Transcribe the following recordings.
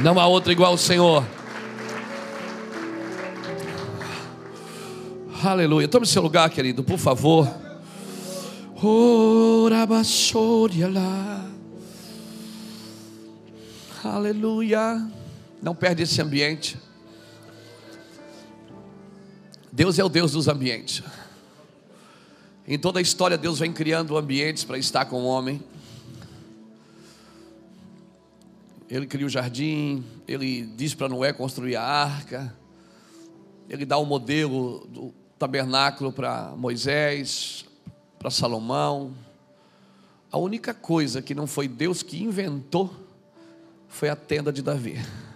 Não há outro igual ao Senhor. Aleluia. Tome seu lugar, querido, por favor. Aleluia. Não perde esse ambiente. Deus é o Deus dos ambientes. Em toda a história, Deus vem criando ambientes para estar com o homem. Ele cria o jardim, ele diz para Noé construir a arca, ele dá o modelo do tabernáculo para Moisés, para Salomão. A única coisa que não foi Deus que inventou foi a tenda de Davi.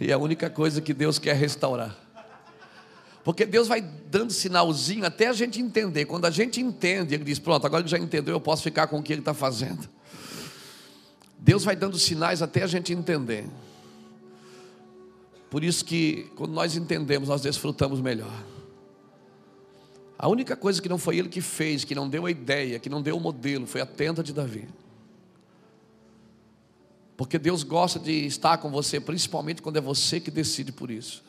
E é a única coisa que Deus quer restaurar. Porque Deus vai dando sinalzinho até a gente entender. Quando a gente entende, Ele diz: Pronto, agora que já entendeu, eu posso ficar com o que Ele está fazendo. Deus vai dando sinais até a gente entender. Por isso que quando nós entendemos, nós desfrutamos melhor. A única coisa que não foi ele que fez, que não deu a ideia, que não deu o modelo, foi a tenda de Davi. Porque Deus gosta de estar com você, principalmente quando é você que decide por isso.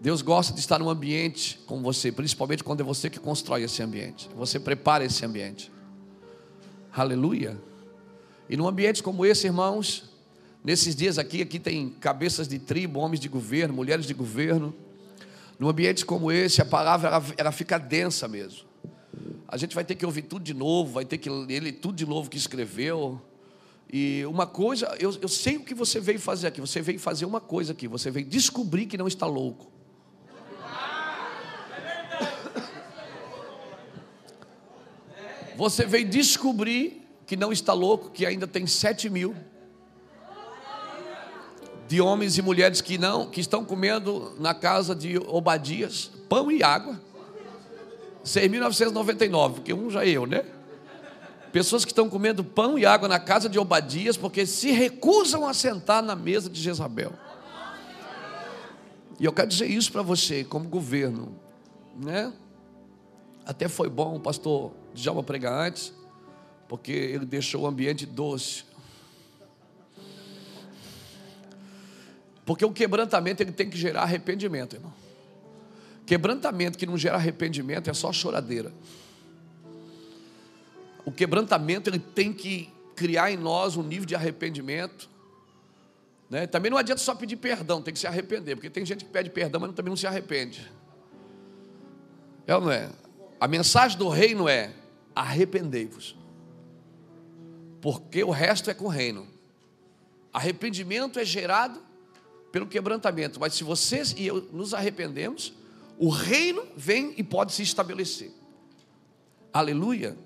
Deus gosta de estar num ambiente com você, principalmente quando é você que constrói esse ambiente. Você prepara esse ambiente. Aleluia. E num ambiente como esse, irmãos, nesses dias aqui, aqui tem cabeças de tribo, homens de governo, mulheres de governo. Num ambiente como esse, a palavra ela, ela fica densa mesmo. A gente vai ter que ouvir tudo de novo, vai ter que ler tudo de novo que escreveu. E uma coisa, eu, eu sei o que você veio fazer aqui. Você veio fazer uma coisa aqui. Você veio descobrir que não está louco. Você veio descobrir que não está louco, que ainda tem sete mil de homens e mulheres que não, que estão comendo na casa de Obadias pão e água. 6.999, porque um já é eu, né? Pessoas que estão comendo pão e água na casa de Obadias porque se recusam a sentar na mesa de Jezabel. E eu quero dizer isso para você, como governo, né? Até foi bom o pastor Djalma pregar antes, porque ele deixou o ambiente doce. Porque o quebrantamento ele tem que gerar arrependimento, irmão. Quebrantamento que não gera arrependimento é só choradeira. O quebrantamento ele tem que criar em nós um nível de arrependimento. Né? Também não adianta só pedir perdão, tem que se arrepender, porque tem gente que pede perdão, mas também não se arrepende. É ou não é? A mensagem do reino é: arrependei-vos, porque o resto é com o reino. Arrependimento é gerado pelo quebrantamento, mas se vocês e eu nos arrependemos, o reino vem e pode se estabelecer. Aleluia.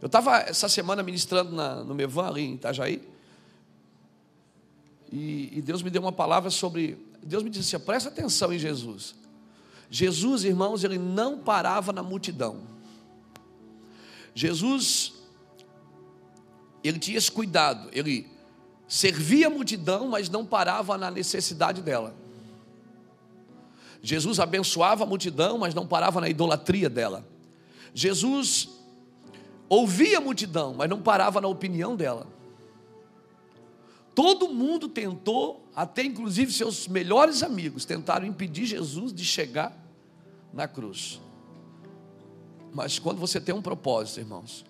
Eu estava essa semana ministrando na, no Mevan, ali em Itajaí, e, e Deus me deu uma palavra sobre. Deus me disse assim: presta atenção em Jesus. Jesus, irmãos, ele não parava na multidão. Jesus, ele tinha esse cuidado, ele servia a multidão, mas não parava na necessidade dela. Jesus abençoava a multidão, mas não parava na idolatria dela. Jesus ouvia a multidão, mas não parava na opinião dela. Todo mundo tentou, até inclusive seus melhores amigos, tentaram impedir Jesus de chegar na cruz. Mas quando você tem um propósito, irmãos,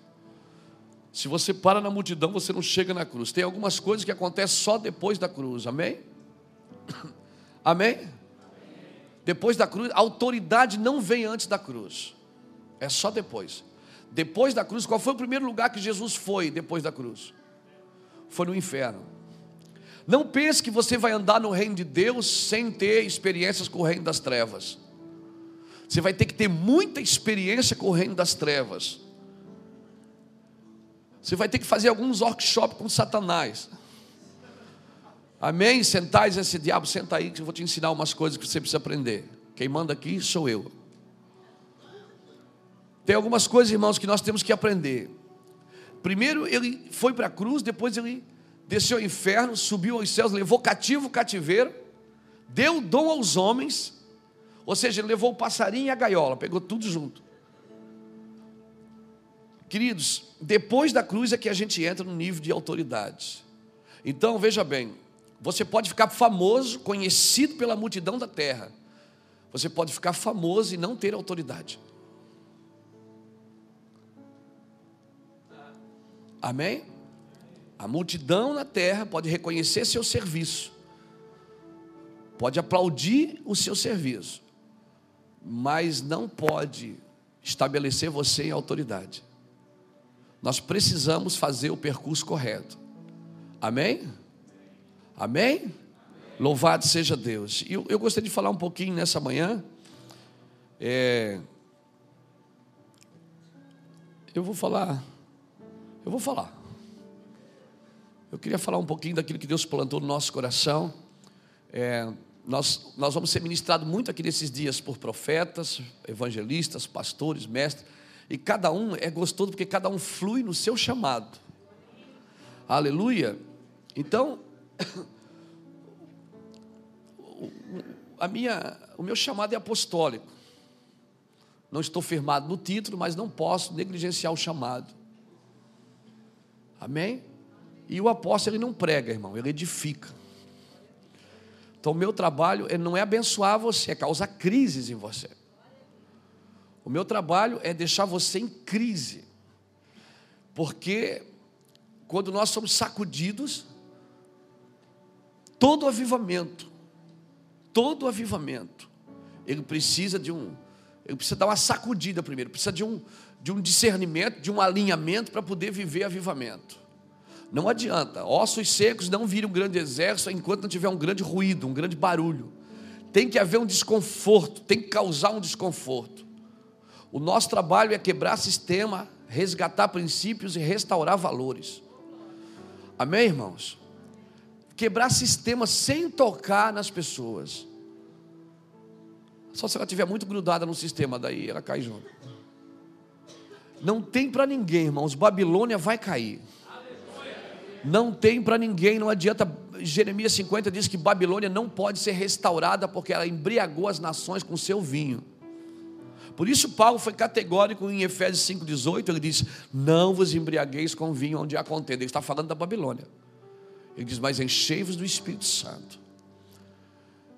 se você para na multidão, você não chega na cruz. Tem algumas coisas que acontecem só depois da cruz, amém? Amém? Depois da cruz, a autoridade não vem antes da cruz, é só depois. Depois da cruz, qual foi o primeiro lugar que Jesus foi depois da cruz? Foi no inferno. Não pense que você vai andar no reino de Deus sem ter experiências com o reino das trevas. Você vai ter que ter muita experiência com o reino das trevas. Você vai ter que fazer alguns workshops com Satanás. Amém? Sentais esse diabo, senta aí que eu vou te ensinar umas coisas que você precisa aprender. Quem manda aqui sou eu. Tem algumas coisas, irmãos, que nós temos que aprender. Primeiro ele foi para a cruz, depois ele desceu ao inferno, subiu aos céus, levou cativo o cativeiro, deu dom aos homens ou seja, levou o passarinho e a gaiola, pegou tudo junto. Queridos, depois da cruz é que a gente entra no nível de autoridade. Então, veja bem, você pode ficar famoso, conhecido pela multidão da terra. Você pode ficar famoso e não ter autoridade. Amém? A multidão na terra pode reconhecer seu serviço, pode aplaudir o seu serviço, mas não pode estabelecer você em autoridade. Nós precisamos fazer o percurso correto. Amém? Amém? Louvado seja Deus. E eu, eu, gostaria de falar um pouquinho nessa manhã. É, eu vou falar. Eu vou falar. Eu queria falar um pouquinho daquilo que Deus plantou no nosso coração. É, nós, nós vamos ser ministrados muito aqui nesses dias por profetas, evangelistas, pastores, mestres. E cada um é gostoso porque cada um flui no seu chamado. Aleluia. Então, a minha, o meu chamado é apostólico. Não estou firmado no título, mas não posso negligenciar o chamado. Amém? E o apóstolo ele não prega, irmão, ele edifica. Então, o meu trabalho é, não é abençoar você, é causar crises em você. O meu trabalho é deixar você em crise. Porque quando nós somos sacudidos, todo avivamento, todo avivamento, ele precisa de um, ele precisa dar uma sacudida primeiro, precisa de um, de um discernimento, de um alinhamento para poder viver avivamento. Não adianta, ossos secos não viram um grande exército enquanto não tiver um grande ruído, um grande barulho. Tem que haver um desconforto, tem que causar um desconforto. O nosso trabalho é quebrar sistema, resgatar princípios e restaurar valores. Amém, irmãos? Quebrar sistema sem tocar nas pessoas. Só se ela estiver muito grudada no sistema, daí ela cai junto. Não tem para ninguém, irmãos. Babilônia vai cair. Não tem para ninguém, não adianta. Jeremias 50 diz que Babilônia não pode ser restaurada porque ela embriagou as nações com seu vinho. Por isso, Paulo foi categórico em Efésios 5,18. Ele diz: Não vos embriagueis com vinho onde há contenda. Ele está falando da Babilônia. Ele diz: Mas enchei-vos do Espírito Santo.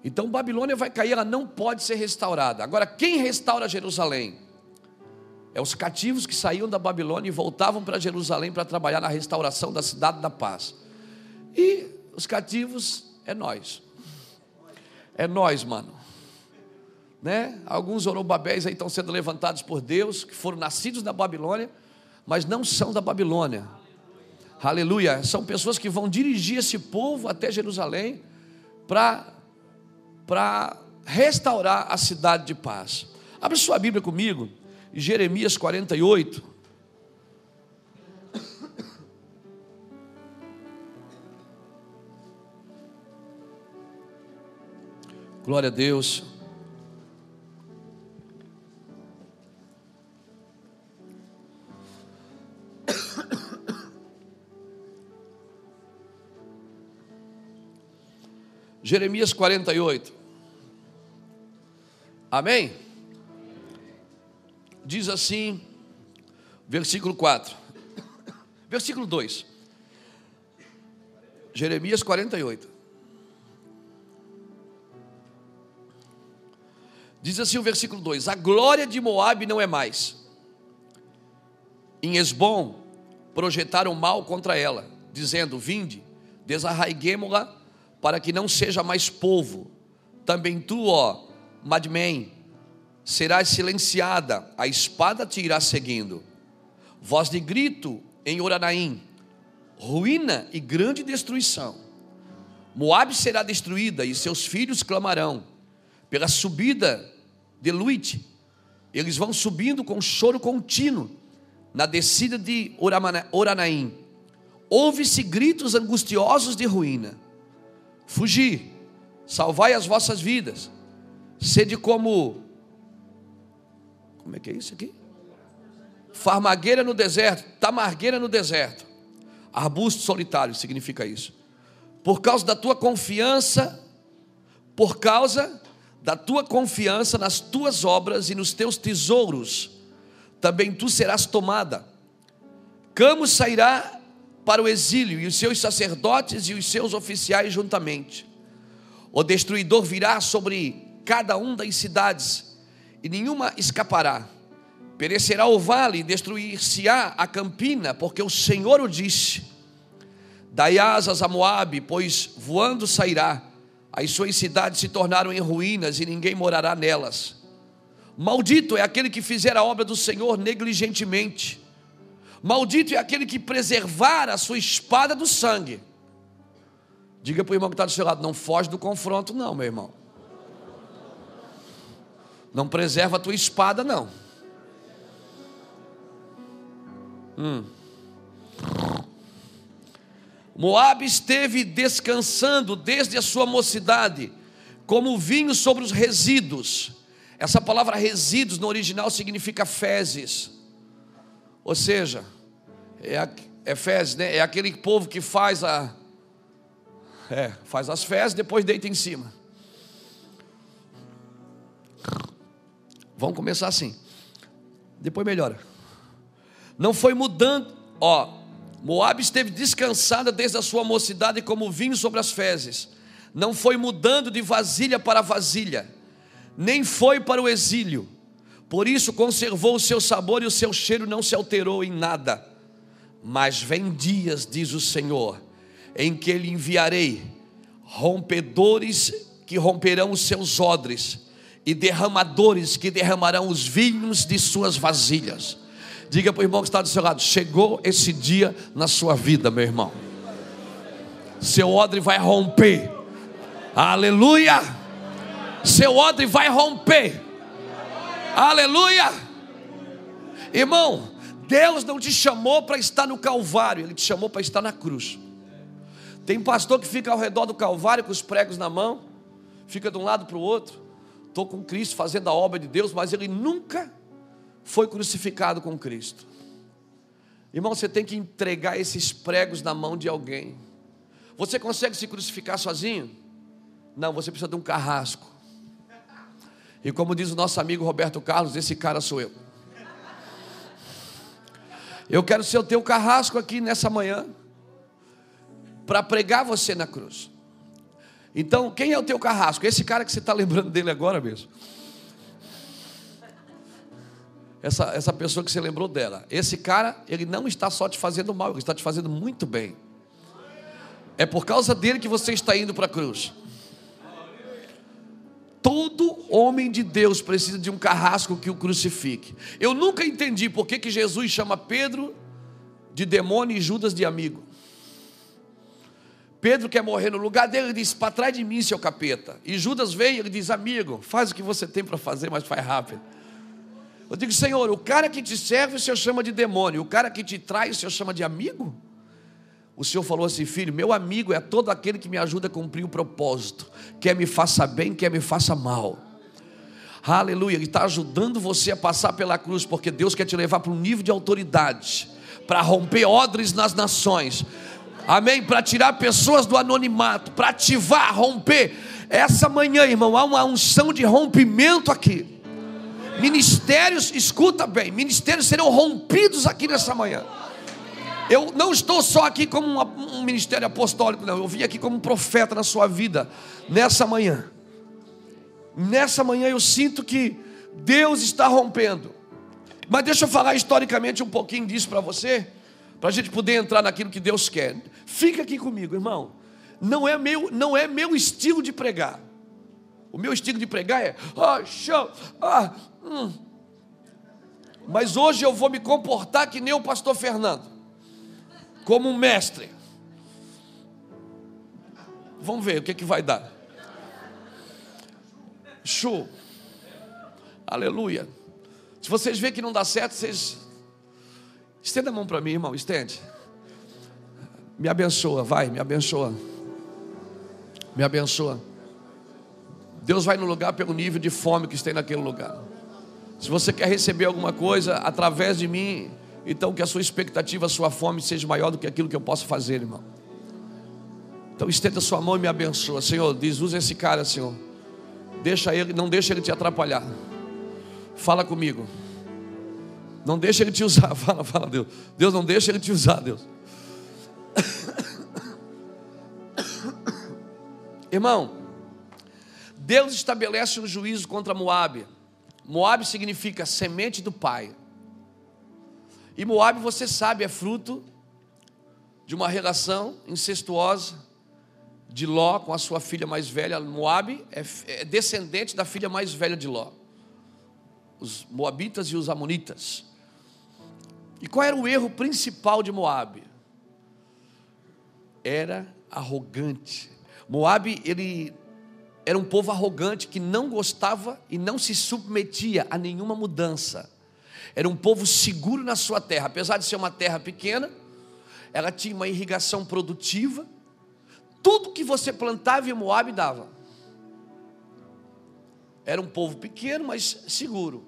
Então, Babilônia vai cair, ela não pode ser restaurada. Agora, quem restaura Jerusalém? É os cativos que saíam da Babilônia e voltavam para Jerusalém para trabalhar na restauração da cidade da paz. E os cativos é nós. É nós, mano né? Alguns Zorobabéis aí estão sendo levantados por Deus, que foram nascidos na Babilônia, mas não são da Babilônia. Aleluia. São pessoas que vão dirigir esse povo até Jerusalém para restaurar a cidade de paz. Abra sua Bíblia comigo, Jeremias 48. Glória a Deus. Jeremias 48. Amém? Diz assim, versículo 4. Versículo 2. Jeremias 48. Diz assim o versículo 2: A glória de Moabe não é mais. Em Esbom projetaram mal contra ela, dizendo: Vinde, desarraiguemo-la para que não seja mais povo. Também tu, ó Madmen, serás silenciada, a espada te irá seguindo. Voz de grito em Oranaim, ruína e grande destruição. Moabe será destruída e seus filhos clamarão pela subida de Luite. Eles vão subindo com choro contínuo na descida de Oranaim. Ouve-se gritos angustiosos de ruína Fugi, salvai as vossas vidas, sede como, como é que é isso aqui? Farmagueira no deserto, tamargueira no deserto, arbusto solitário significa isso. Por causa da tua confiança, por causa da tua confiança nas tuas obras e nos teus tesouros, também tu serás tomada. Camos sairá para o exílio, e os seus sacerdotes e os seus oficiais juntamente. O destruidor virá sobre cada um das cidades, e nenhuma escapará. Perecerá o vale, destruir-se-á a campina, porque o Senhor o disse. Dai asas a Moabe, pois voando sairá. As suas cidades se tornaram em ruínas e ninguém morará nelas. Maldito é aquele que fizer a obra do Senhor negligentemente. Maldito é aquele que preservar a sua espada do sangue. Diga para o irmão que está do seu lado: não foge do confronto, não, meu irmão. Não preserva a tua espada, não. Hum. Moab esteve descansando desde a sua mocidade, como vinho sobre os resíduos. Essa palavra resíduos no original significa fezes. Ou seja, é, é fezes, né? É aquele povo que faz a é, faz as fezes, depois deita em cima. Vamos começar assim. Depois melhora. Não foi mudando, ó. Moab esteve descansada desde a sua mocidade como vinho sobre as fezes. Não foi mudando de vasilha para vasilha, nem foi para o exílio. Por isso conservou o seu sabor e o seu cheiro não se alterou em nada. Mas vem dias, diz o Senhor, em que lhe enviarei rompedores que romperão os seus odres e derramadores que derramarão os vinhos de suas vasilhas. Diga para o irmão que está do seu lado: chegou esse dia na sua vida, meu irmão. Seu odre vai romper. Aleluia! Seu odre vai romper. Aleluia! Irmão, Deus não te chamou para estar no Calvário, Ele te chamou para estar na cruz. Tem pastor que fica ao redor do Calvário com os pregos na mão, fica de um lado para o outro estou com Cristo fazendo a obra de Deus, mas ele nunca foi crucificado com Cristo. Irmão, você tem que entregar esses pregos na mão de alguém. Você consegue se crucificar sozinho? Não, você precisa de um carrasco. E como diz o nosso amigo Roberto Carlos, esse cara sou eu. Eu quero ser o teu carrasco aqui nessa manhã, para pregar você na cruz. Então, quem é o teu carrasco? Esse cara que você está lembrando dele agora mesmo. Essa, essa pessoa que você lembrou dela. Esse cara, ele não está só te fazendo mal, ele está te fazendo muito bem. É por causa dele que você está indo para a cruz. Todo homem de Deus precisa de um carrasco que o crucifique. Eu nunca entendi por que, que Jesus chama Pedro de demônio e Judas de amigo. Pedro quer morrer no lugar dele, ele diz: Para trás de mim, seu capeta. E Judas vem e ele diz: Amigo, faz o que você tem para fazer, mas faz rápido. Eu digo: Senhor, o cara que te serve, o Senhor chama de demônio, o cara que te trai, o Senhor chama de amigo? O Senhor falou assim: Filho, meu amigo é todo aquele que me ajuda a cumprir o propósito, quer me faça bem, quer me faça mal. Aleluia, Ele está ajudando você a passar pela cruz, porque Deus quer te levar para um nível de autoridade, para romper odres nas nações amém? Para tirar pessoas do anonimato, para ativar, romper. Essa manhã, irmão, há uma unção de rompimento aqui. Ministérios, escuta bem, ministérios serão rompidos aqui nessa manhã. Eu não estou só aqui como um ministério apostólico, não. Eu vim aqui como um profeta na sua vida, nessa manhã. Nessa manhã eu sinto que Deus está rompendo. Mas deixa eu falar historicamente um pouquinho disso para você para a gente poder entrar naquilo que Deus quer. Fica aqui comigo, irmão. Não é meu, não é meu estilo de pregar. O meu estilo de pregar é, ah, show, ah, hum. Mas hoje eu vou me comportar que nem o pastor Fernando, como um mestre. Vamos ver o que, é que vai dar. Show. Aleluia. Se vocês verem que não dá certo, vocês Estenda a mão para mim, irmão, estende. Me abençoa, vai, me abençoa. Me abençoa. Deus vai no lugar pelo nível de fome que tem naquele lugar. Se você quer receber alguma coisa através de mim, então que a sua expectativa, a sua fome seja maior do que aquilo que eu posso fazer, irmão. Então estenda sua mão e me abençoa, Senhor. Diz, usa esse cara, Senhor. Deixa ele, não deixa ele te atrapalhar. Fala comigo. Não deixa ele te usar. Fala, fala, Deus. Deus não deixa ele te usar, Deus. Irmão, Deus estabelece um juízo contra Moabe. Moabe significa semente do pai. E Moabe, você sabe, é fruto de uma relação incestuosa de Ló com a sua filha mais velha. Moabe é, é descendente da filha mais velha de Ló. Os moabitas e os amonitas. E qual era o erro principal de Moabe? Era arrogante. Moabe, ele era um povo arrogante que não gostava e não se submetia a nenhuma mudança. Era um povo seguro na sua terra, apesar de ser uma terra pequena, ela tinha uma irrigação produtiva. Tudo que você plantava em Moab dava. Era um povo pequeno, mas seguro.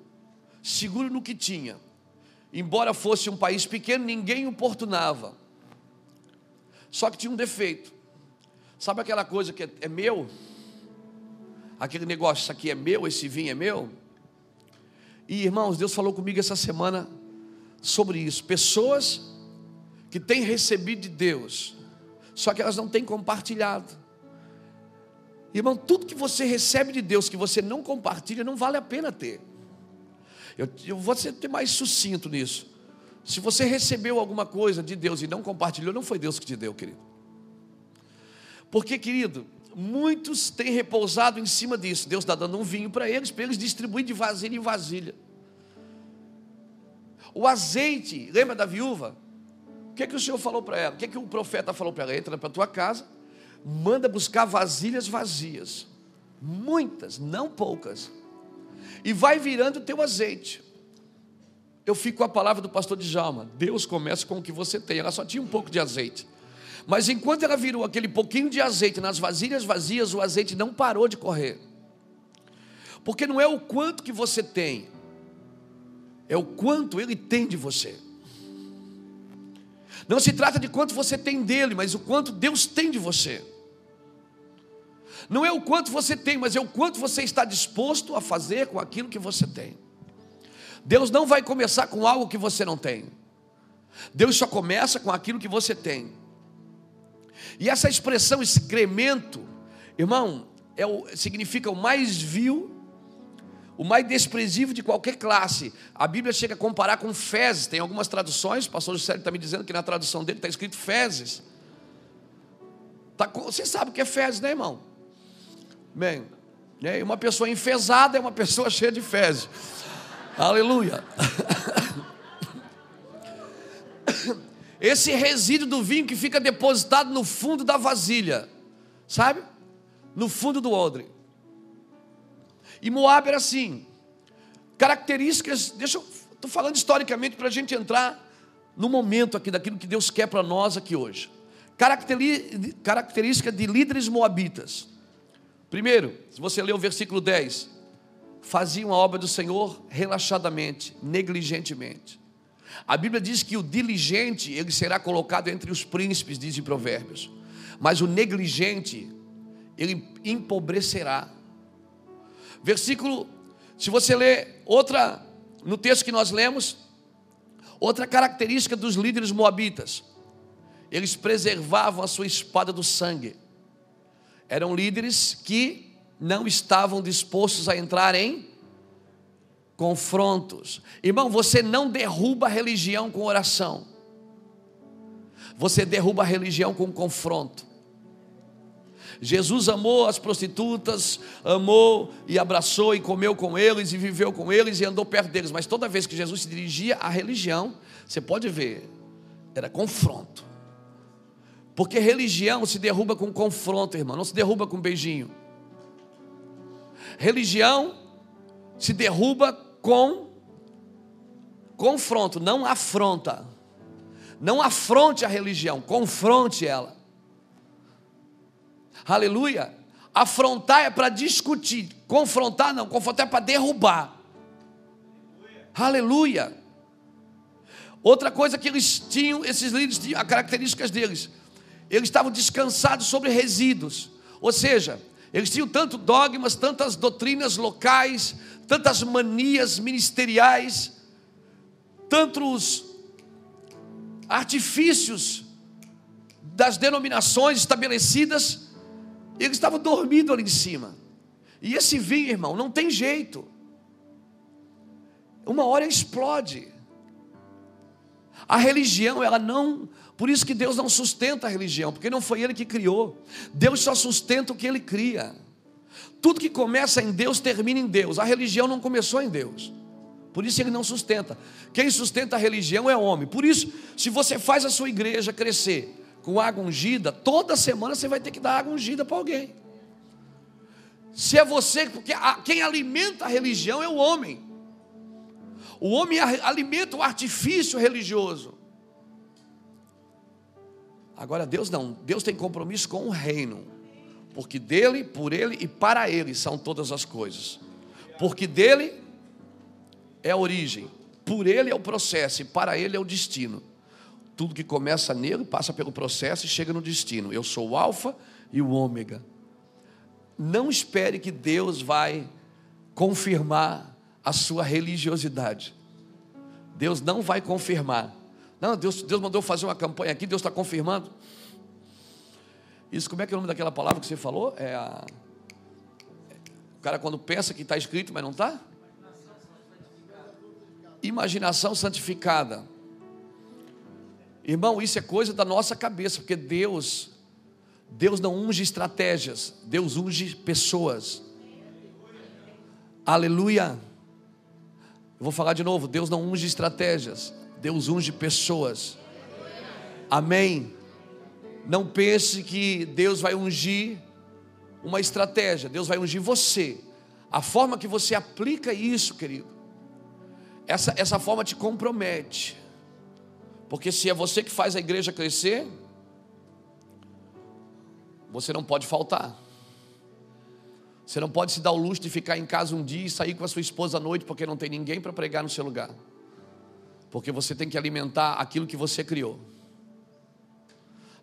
Seguro no que tinha. Embora fosse um país pequeno, ninguém importunava. Só que tinha um defeito. Sabe aquela coisa que é, é meu? aquele negócio, isso aqui é meu, esse vinho é meu. E irmãos, Deus falou comigo essa semana sobre isso. Pessoas que têm recebido de Deus, só que elas não têm compartilhado. Irmão, tudo que você recebe de Deus que você não compartilha, não vale a pena ter. Eu, eu vou ser mais sucinto nisso. Se você recebeu alguma coisa de Deus e não compartilhou, não foi Deus que te deu, querido. Porque, querido, muitos têm repousado em cima disso. Deus está dando um vinho para eles, para eles distribuir de vasilha em vasilha. O azeite, lembra da viúva? O que é que o Senhor falou para ela? O que é que o profeta falou para ela? Entra para a tua casa, manda buscar vasilhas vazias, muitas, não poucas, e vai virando o teu azeite. Eu fico com a palavra do pastor Djalma: Deus começa com o que você tem. Ela só tinha um pouco de azeite. Mas enquanto ela virou aquele pouquinho de azeite nas vasilhas vazias, o azeite não parou de correr. Porque não é o quanto que você tem, é o quanto ele tem de você. Não se trata de quanto você tem dele, mas o quanto Deus tem de você. Não é o quanto você tem, mas é o quanto você está disposto a fazer com aquilo que você tem. Deus não vai começar com algo que você não tem. Deus só começa com aquilo que você tem. E essa expressão excremento, irmão, é o, significa o mais vil, o mais desprezível de qualquer classe. A Bíblia chega a comparar com fezes. Tem algumas traduções, o pastor Juscelio está me dizendo que na tradução dele está escrito fezes. Tá, você sabe o que é fezes, né, irmão? Bem, né, uma pessoa enfesada é uma pessoa cheia de fezes. Aleluia. esse resíduo do vinho que fica depositado no fundo da vasilha, sabe? No fundo do odre. E Moab era assim. Características, deixa eu, estou falando historicamente para a gente entrar no momento aqui daquilo que Deus quer para nós aqui hoje. Característica de líderes moabitas. Primeiro, se você ler o versículo 10, faziam a obra do Senhor relaxadamente, negligentemente. A Bíblia diz que o diligente, ele será colocado entre os príncipes, diz em Provérbios. Mas o negligente, ele empobrecerá. Versículo, se você ler outra, no texto que nós lemos, outra característica dos líderes moabitas, eles preservavam a sua espada do sangue. Eram líderes que não estavam dispostos a entrar em confrontos. Irmão, você não derruba a religião com oração. Você derruba a religião com confronto. Jesus amou as prostitutas, amou e abraçou e comeu com eles e viveu com eles e andou perto deles, mas toda vez que Jesus se dirigia à religião, você pode ver, era confronto. Porque religião se derruba com confronto, irmão, não se derruba com beijinho. Religião se derruba com confronto, não afronta. Não afronte a religião, confronte ela. Aleluia. Afrontar é para discutir, confrontar não, confrontar é para derrubar. Aleluia. Outra coisa que eles tinham, esses líderes tinham, as características deles, eles estavam descansados sobre resíduos, ou seja, eles tinham tanto dogmas, tantas doutrinas locais, tantas manias ministeriais, tantos artifícios das denominações estabelecidas, eles estavam dormindo ali em cima. E esse vinho, irmão, não tem jeito. Uma hora explode. A religião, ela não. Por isso que Deus não sustenta a religião, porque não foi Ele que criou. Deus só sustenta o que Ele cria. Tudo que começa em Deus termina em Deus. A religião não começou em Deus. Por isso ele não sustenta. Quem sustenta a religião é homem. Por isso, se você faz a sua igreja crescer com água ungida, toda semana você vai ter que dar água ungida para alguém. Se é você, porque quem alimenta a religião é o homem. O homem alimenta o artifício religioso. Agora Deus não, Deus tem compromisso com o reino, porque dele, por ele e para ele são todas as coisas. Porque dele é a origem, por ele é o processo e para ele é o destino. Tudo que começa nele passa pelo processo e chega no destino. Eu sou o alfa e o ômega. Não espere que Deus vai confirmar a sua religiosidade. Deus não vai confirmar. Não, Deus, Deus mandou fazer uma campanha aqui, Deus está confirmando. Isso, como é que é o nome daquela palavra que você falou? É a. O cara quando pensa que está escrito, mas não está? Imaginação santificada. Irmão, isso é coisa da nossa cabeça, porque Deus, Deus não unge estratégias, Deus unge pessoas. Aleluia. Eu vou falar de novo: Deus não unge estratégias, Deus unge pessoas. Amém. Não pense que Deus vai ungir uma estratégia, Deus vai ungir você. A forma que você aplica isso, querido, essa, essa forma te compromete. Porque se é você que faz a igreja crescer, você não pode faltar. Você não pode se dar o luxo de ficar em casa um dia e sair com a sua esposa à noite porque não tem ninguém para pregar no seu lugar. Porque você tem que alimentar aquilo que você criou.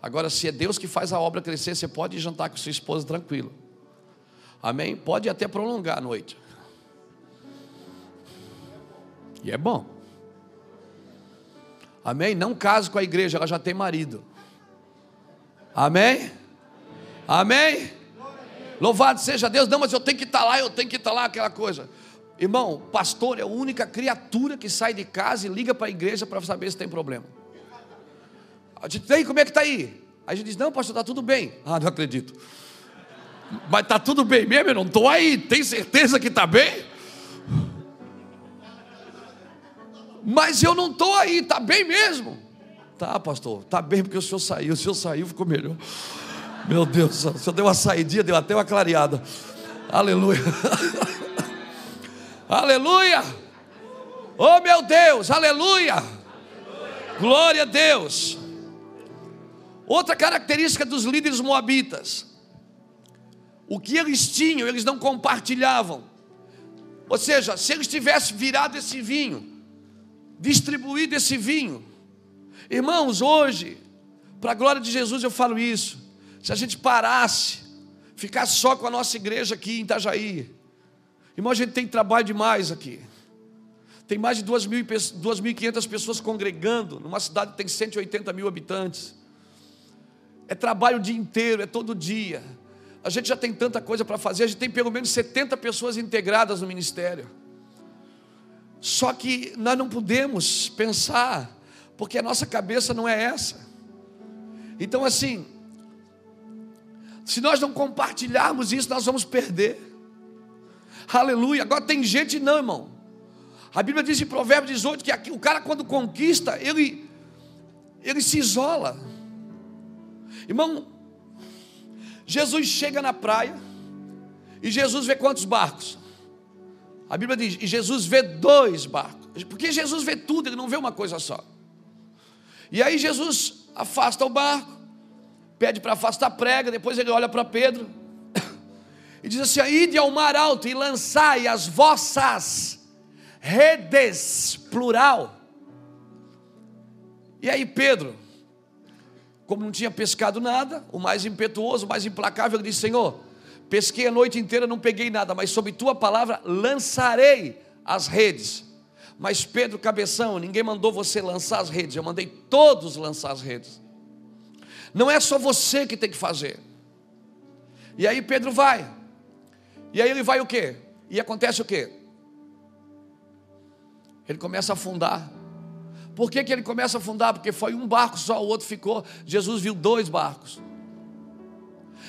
Agora, se é Deus que faz a obra crescer, você pode jantar com sua esposa tranquilo. Amém? Pode até prolongar a noite. E é bom. Amém? Não case com a igreja, ela já tem marido. Amém? Amém? Louvado seja Deus, não, mas eu tenho que estar lá, eu tenho que estar lá, aquela coisa. Irmão, pastor é a única criatura que sai de casa e liga para a igreja para saber se tem problema. A gente tem, como é que está aí? Aí a gente diz, não, pastor, está tudo bem. Ah, não acredito. Mas está tudo bem mesmo, eu não estou aí, tem certeza que está bem? Mas eu não estou aí, está bem mesmo? Tá, pastor, está bem porque o senhor saiu, o senhor saiu, ficou melhor. Meu Deus, o senhor deu uma saidinha, deu até uma clareada. Aleluia. aleluia. Oh meu Deus, aleluia. Glória a Deus. Outra característica dos líderes moabitas. O que eles tinham, eles não compartilhavam. Ou seja, se eles tivessem virado esse vinho, distribuído esse vinho, irmãos, hoje, para a glória de Jesus eu falo isso. Se a gente parasse, ficar só com a nossa igreja aqui em Itajaí, irmão, a gente tem trabalho demais aqui. Tem mais de 2.500 pessoas congregando, numa cidade que tem 180 mil habitantes. É trabalho o dia inteiro, é todo dia. A gente já tem tanta coisa para fazer, a gente tem pelo menos 70 pessoas integradas no ministério. Só que nós não podemos pensar, porque a nossa cabeça não é essa. Então, assim, se nós não compartilharmos isso, nós vamos perder. Aleluia. Agora tem gente não, irmão. A Bíblia diz em Provérbios 18 que aqui, o cara quando conquista, ele ele se isola. Irmão, Jesus chega na praia e Jesus vê quantos barcos? A Bíblia diz: e Jesus vê dois barcos. Porque Jesus vê tudo, ele não vê uma coisa só. E aí Jesus afasta o barco, pede para afastar a prega, depois ele olha para Pedro e diz assim: Ide ao mar alto e lançai as vossas redes, plural. E aí Pedro, como não tinha pescado nada, o mais impetuoso, o mais implacável, ele disse: Senhor, Pesquei a noite inteira, não peguei nada, mas sob tua palavra lançarei as redes. Mas Pedro, cabeção, ninguém mandou você lançar as redes, eu mandei todos lançar as redes. Não é só você que tem que fazer. E aí Pedro vai. E aí ele vai o quê? E acontece o quê? Ele começa a afundar. Por que, que ele começa a afundar? Porque foi um barco só, o outro ficou. Jesus viu dois barcos.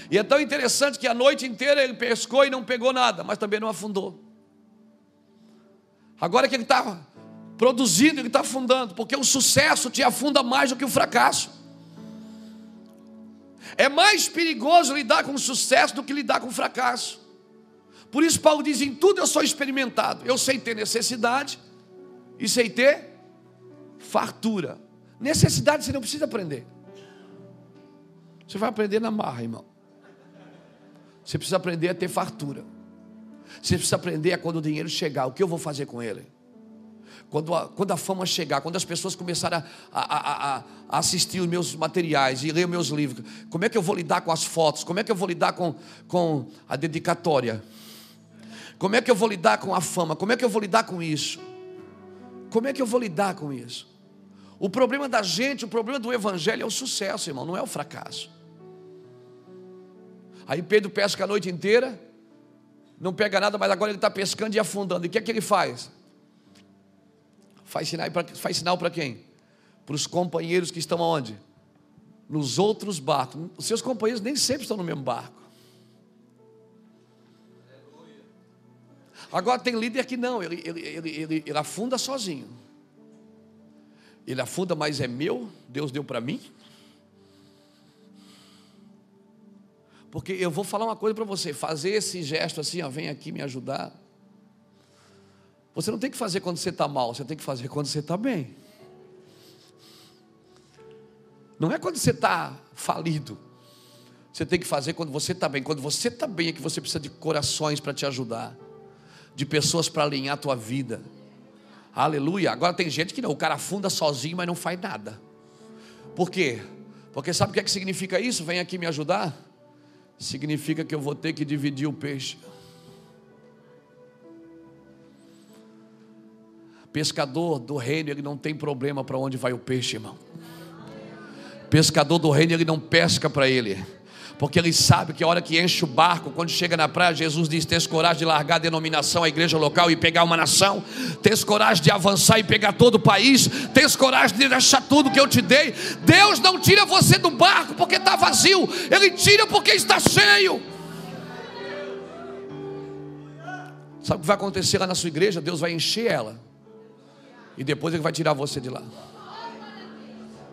E é tão interessante que a noite inteira ele pescou e não pegou nada, mas também não afundou. Agora que ele está produzindo, ele está afundando, porque o sucesso te afunda mais do que o fracasso. É mais perigoso lidar com o sucesso do que lidar com o fracasso. Por isso, Paulo diz: em tudo eu sou experimentado. Eu sei ter necessidade e sei ter fartura. Necessidade você não precisa aprender. Você vai aprender na marra, irmão. Você precisa aprender a ter fartura. Você precisa aprender a quando o dinheiro chegar, o que eu vou fazer com ele? Quando a, quando a fama chegar, quando as pessoas começarem a, a, a, assistir os meus materiais e ler os meus livros, como é que eu vou lidar com as fotos? Como é que eu vou lidar com, com a dedicatória? Como é que eu vou lidar com a fama? Como é que eu vou lidar com isso? Como é que eu vou lidar com isso? O problema da gente, o problema do evangelho é o sucesso, irmão, não é o fracasso. Aí Pedro pesca a noite inteira, não pega nada, mas agora ele está pescando e afundando. E o que é que ele faz? Faz sinal para faz sinal para quem? Para os companheiros que estão aonde? Nos outros barcos. Os seus companheiros nem sempre estão no mesmo barco. Agora tem líder que não, ele, ele, ele, ele, ele afunda sozinho. Ele afunda, mas é meu, Deus deu para mim. Porque eu vou falar uma coisa para você, fazer esse gesto assim, ó, vem aqui me ajudar. Você não tem que fazer quando você está mal, você tem que fazer quando você está bem. Não é quando você está falido. Você tem que fazer quando você está bem. Quando você está bem é que você precisa de corações para te ajudar, de pessoas para alinhar a tua vida. Aleluia. Agora tem gente que não, o cara afunda sozinho, mas não faz nada. Por quê? Porque sabe o que, é que significa isso? Vem aqui me ajudar significa que eu vou ter que dividir o peixe. Pescador do reino, ele não tem problema para onde vai o peixe, irmão. Pescador do reino, ele não pesca para ele porque ele sabe que a hora que enche o barco, quando chega na praia, Jesus diz: Tens coragem de largar a denominação, a igreja local e pegar uma nação, tens coragem de avançar e pegar todo o país, tens coragem de deixar tudo que eu te dei. Deus não tira você do barco porque está vazio, Ele tira porque está cheio. Sabe o que vai acontecer lá na sua igreja? Deus vai encher ela, e depois Ele vai tirar você de lá.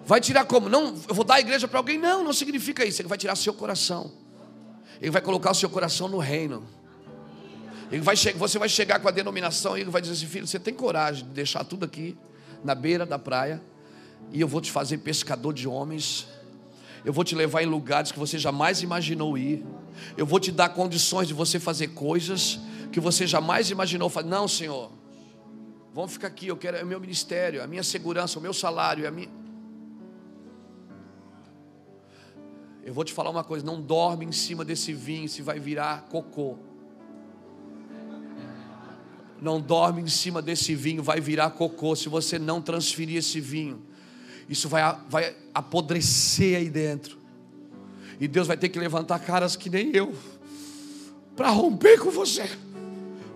Vai tirar como? Não, eu vou dar a igreja para alguém. Não, não significa isso. Ele vai tirar seu coração. Ele vai colocar o seu coração no reino. Ele vai você vai chegar com a denominação e ele vai dizer assim: filho, você tem coragem de deixar tudo aqui na beira da praia e eu vou te fazer pescador de homens. Eu vou te levar em lugares que você jamais imaginou ir. Eu vou te dar condições de você fazer coisas que você jamais imaginou fazer. Não, Senhor. Vamos ficar aqui. Eu quero é o meu ministério, a minha segurança, o meu salário, a minha Eu vou te falar uma coisa: não dorme em cima desse vinho, se vai virar cocô. Não dorme em cima desse vinho, vai virar cocô. Se você não transferir esse vinho, isso vai, vai apodrecer aí dentro. E Deus vai ter que levantar caras que nem eu, para romper com você,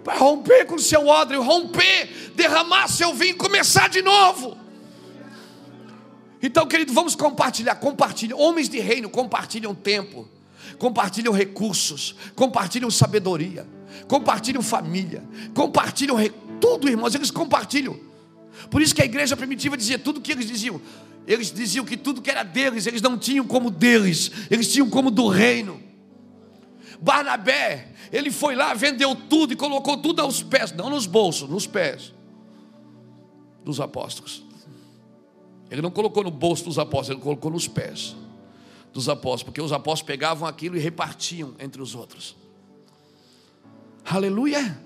para romper com o seu odre, romper, derramar seu vinho, começar de novo. Então, querido, vamos compartilhar. Compartilham. Homens de reino compartilham tempo, compartilham recursos, compartilham sabedoria, compartilham família, compartilham tudo, irmãos. Eles compartilham. Por isso que a igreja primitiva dizia tudo o que eles diziam. Eles diziam que tudo que era deles, eles não tinham como deles, eles tinham como do reino. Barnabé, ele foi lá, vendeu tudo e colocou tudo aos pés, não nos bolsos, nos pés dos apóstolos. Ele não colocou no bolso dos apóstolos, ele colocou nos pés dos apóstolos, porque os apóstolos pegavam aquilo e repartiam entre os outros. Aleluia!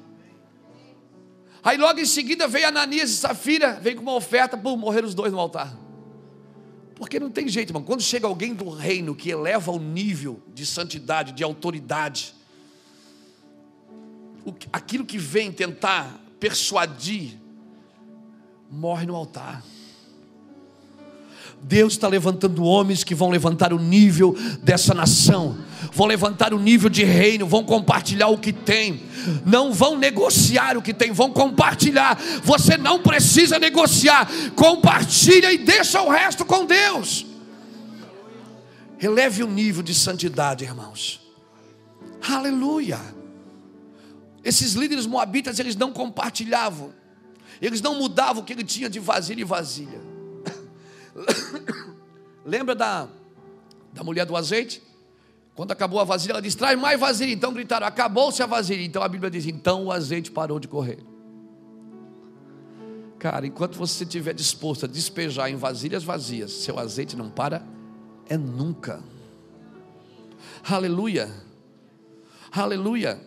Aí logo em seguida veio Ananias e Safira, veio com uma oferta, pum, morreram os dois no altar. Porque não tem jeito, irmão. Quando chega alguém do reino que eleva o nível de santidade, de autoridade, aquilo que vem tentar persuadir morre no altar. Deus está levantando homens que vão levantar o nível dessa nação, vão levantar o nível de reino, vão compartilhar o que tem, não vão negociar o que tem, vão compartilhar. Você não precisa negociar, compartilha e deixa o resto com Deus. Eleve o nível de santidade, irmãos. Aleluia. Esses líderes moabitas, eles não compartilhavam, eles não mudavam o que ele tinha de vasilha e vasilha. Lembra da, da mulher do azeite? Quando acabou a vasilha, ela disse: traz mais vasilha. Então gritaram: acabou-se a vasilha. Então a Bíblia diz: então o azeite parou de correr. Cara, enquanto você estiver disposto a despejar em vasilhas vazias, seu azeite não para, é nunca. Aleluia. Aleluia.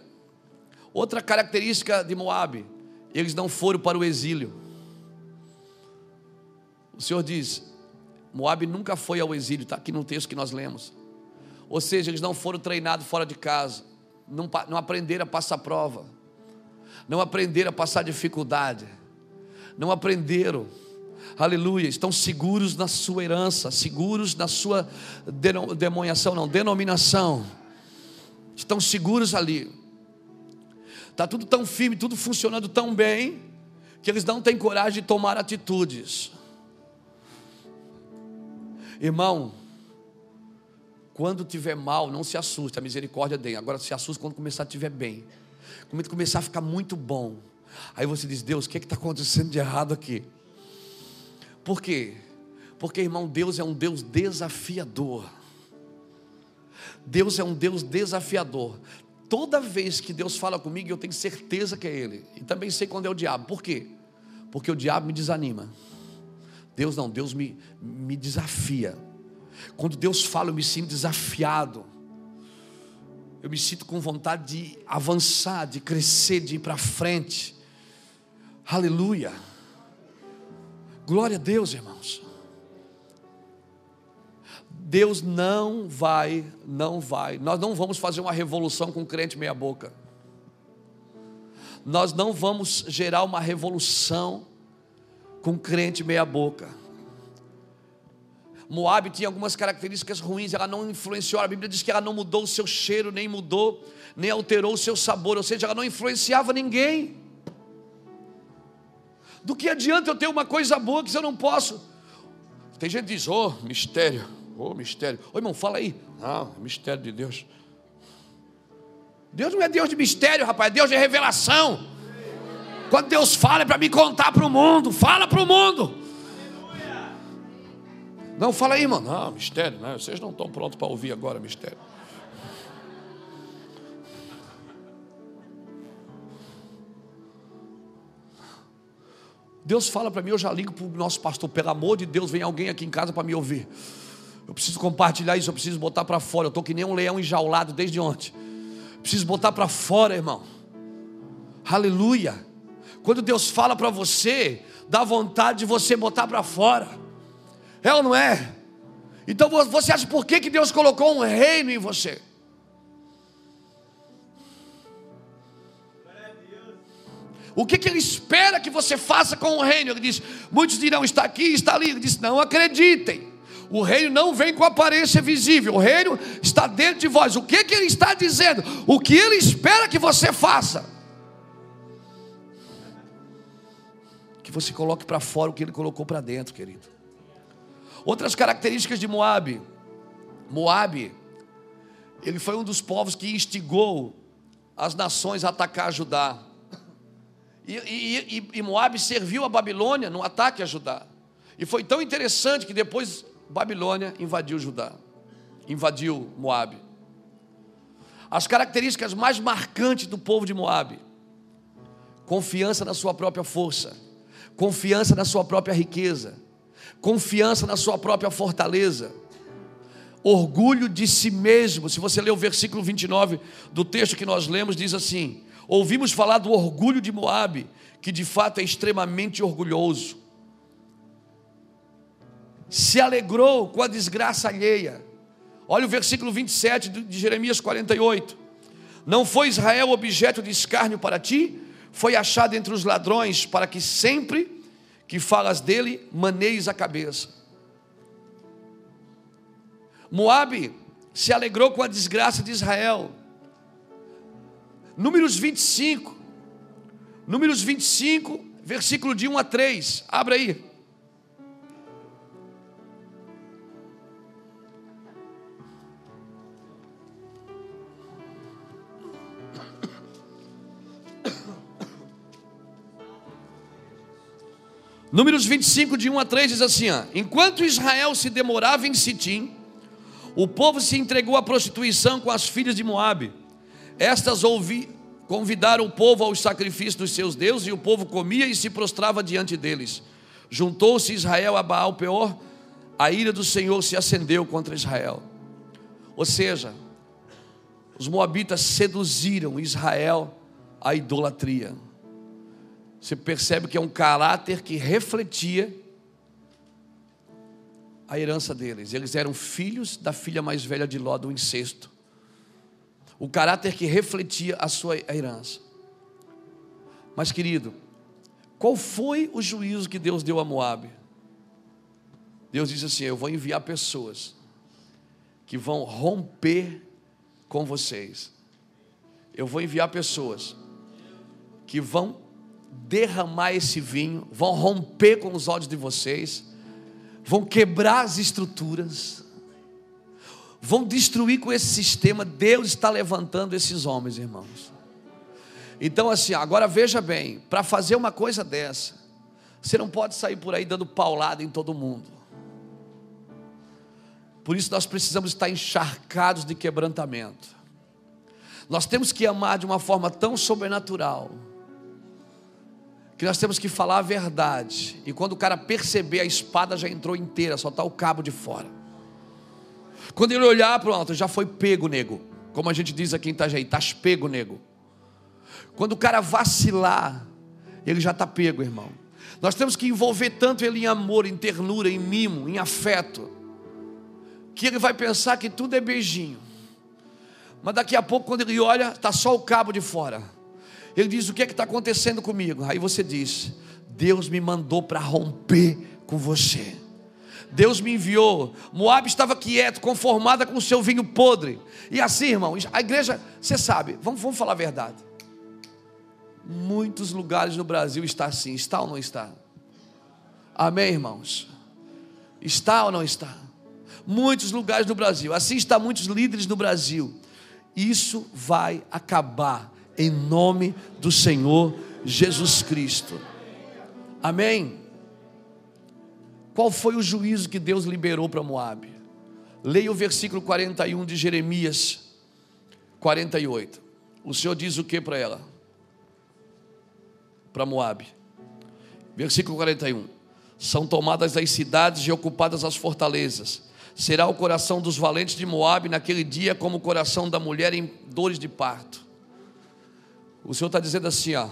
Outra característica de Moabe, eles não foram para o exílio. O Senhor diz: Moab nunca foi ao exílio, está aqui no texto que nós lemos. Ou seja, eles não foram treinados fora de casa, não, não aprenderam a passar prova, não aprenderam a passar dificuldade, não aprenderam, aleluia, estão seguros na sua herança, seguros na sua demonhação, não, denominação, estão seguros ali, está tudo tão firme, tudo funcionando tão bem, que eles não têm coragem de tomar atitudes. Irmão, quando tiver mal, não se assuste, a misericórdia tem. Agora se assuste quando começar a tiver bem. Quando começar a ficar muito bom. Aí você diz, Deus, o que é está acontecendo de errado aqui? Por quê? Porque, irmão, Deus é um Deus desafiador. Deus é um Deus desafiador. Toda vez que Deus fala comigo, eu tenho certeza que é Ele. E também sei quando é o diabo. Por quê? Porque o diabo me desanima. Deus não, Deus me, me desafia. Quando Deus fala, eu me sinto desafiado. Eu me sinto com vontade de avançar, de crescer, de ir para frente. Aleluia. Glória a Deus, irmãos. Deus não vai, não vai. Nós não vamos fazer uma revolução com crente meia boca. Nós não vamos gerar uma revolução com crente meia boca. Moab tinha algumas características ruins, ela não influenciou, a Bíblia diz que ela não mudou o seu cheiro, nem mudou, nem alterou o seu sabor, ou seja, ela não influenciava ninguém. Do que adianta eu ter uma coisa boa que eu não posso? Tem gente que diz, oh, mistério, oh, mistério. Ô irmão, fala aí. Não, mistério de Deus. Deus não é Deus de mistério, rapaz, é Deus de revelação. Quando Deus fala é para me contar para o mundo, fala para o mundo. Não, fala aí, mano. Não, mistério, né? Vocês não estão prontos para ouvir agora mistério. Deus fala para mim, eu já ligo para o nosso pastor, pelo amor de Deus, vem alguém aqui em casa para me ouvir. Eu preciso compartilhar isso, eu preciso botar para fora. Eu estou que nem um leão enjaulado desde ontem. Preciso botar para fora, irmão. Aleluia. Quando Deus fala para você, dá vontade de você botar para fora. É ou não é? Então você acha por que, que Deus colocou um reino em você? O que, que ele espera que você faça com o reino? Ele diz: muitos dirão, está aqui, está ali. Ele diz: não acreditem. O reino não vem com aparência visível, o reino está dentro de vós. O que, que ele está dizendo? O que ele espera que você faça? Você coloque para fora o que ele colocou para dentro, querido. Outras características de Moabe. Moabe, ele foi um dos povos que instigou as nações a atacar Judá. E, e, e, Moabe serviu a Babilônia no ataque a Judá. E foi tão interessante que depois Babilônia invadiu Judá, invadiu Moabe. As características mais marcantes do povo de Moabe: confiança na sua própria força confiança na sua própria riqueza, confiança na sua própria fortaleza, orgulho de si mesmo. Se você ler o versículo 29 do texto que nós lemos, diz assim: Ouvimos falar do orgulho de Moabe, que de fato é extremamente orgulhoso. Se alegrou com a desgraça alheia. Olha o versículo 27 de Jeremias 48. Não foi Israel objeto de escárnio para ti? Foi achado entre os ladrões, para que sempre que falas dele, maneis a cabeça. Moabe se alegrou com a desgraça de Israel. Números 25, Números 25, versículo de 1 a 3. Abra aí. Números 25, de 1 a 3 diz assim: ó, Enquanto Israel se demorava em Sitim, o povo se entregou à prostituição com as filhas de Moabe. Estas ouvi, convidaram o povo aos sacrifícios dos seus deuses, e o povo comia e se prostrava diante deles. Juntou-se Israel a Baal Peor, a ira do Senhor se acendeu contra Israel. Ou seja, os moabitas seduziram Israel à idolatria. Você percebe que é um caráter que refletia a herança deles. Eles eram filhos da filha mais velha de Ló, do incesto. O caráter que refletia a sua herança. Mas, querido, qual foi o juízo que Deus deu a Moab? Deus disse assim: Eu vou enviar pessoas que vão romper com vocês. Eu vou enviar pessoas que vão derramar esse vinho, vão romper com os olhos de vocês, vão quebrar as estruturas, vão destruir com esse sistema. Deus está levantando esses homens, irmãos. Então, assim, agora veja bem: para fazer uma coisa dessa, você não pode sair por aí dando paulada em todo mundo. Por isso nós precisamos estar encharcados de quebrantamento. Nós temos que amar de uma forma tão sobrenatural que nós temos que falar a verdade. E quando o cara perceber, a espada já entrou inteira, só está o cabo de fora. Quando ele olhar para o alto, já foi pego, nego. Como a gente diz aqui em Itajaí, estás pego, nego. Quando o cara vacilar, ele já está pego, irmão. Nós temos que envolver tanto ele em amor, em ternura, em mimo, em afeto, que ele vai pensar que tudo é beijinho. Mas daqui a pouco, quando ele olha, está só o cabo de fora. Ele diz: O que é que está acontecendo comigo? Aí você diz: Deus me mandou para romper com você. Deus me enviou. Moab estava quieto, conformada com o seu vinho podre. E assim, irmão, a igreja, você sabe, vamos, vamos falar a verdade. Muitos lugares no Brasil está assim, está ou não está? Amém, irmãos? Está ou não está? Muitos lugares no Brasil, assim está muitos líderes no Brasil. Isso vai acabar em nome do Senhor Jesus Cristo. Amém. Qual foi o juízo que Deus liberou para Moab? Leia o versículo 41 de Jeremias 48. O Senhor diz o que para ela? Para Moab. Versículo 41. São tomadas as cidades e ocupadas as fortalezas. Será o coração dos valentes de Moab naquele dia como o coração da mulher em dores de parto. O Senhor está dizendo assim, ó,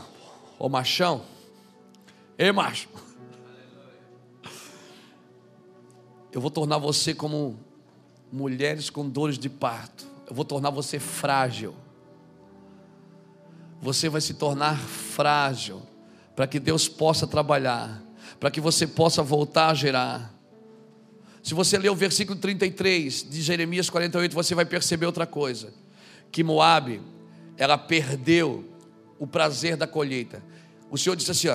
ô machão, ei macho, eu vou tornar você como mulheres com dores de parto, eu vou tornar você frágil, você vai se tornar frágil, para que Deus possa trabalhar, para que você possa voltar a gerar. Se você ler o versículo 33 de Jeremias 48, você vai perceber outra coisa: que Moabe, ela perdeu o prazer da colheita. O Senhor disse assim: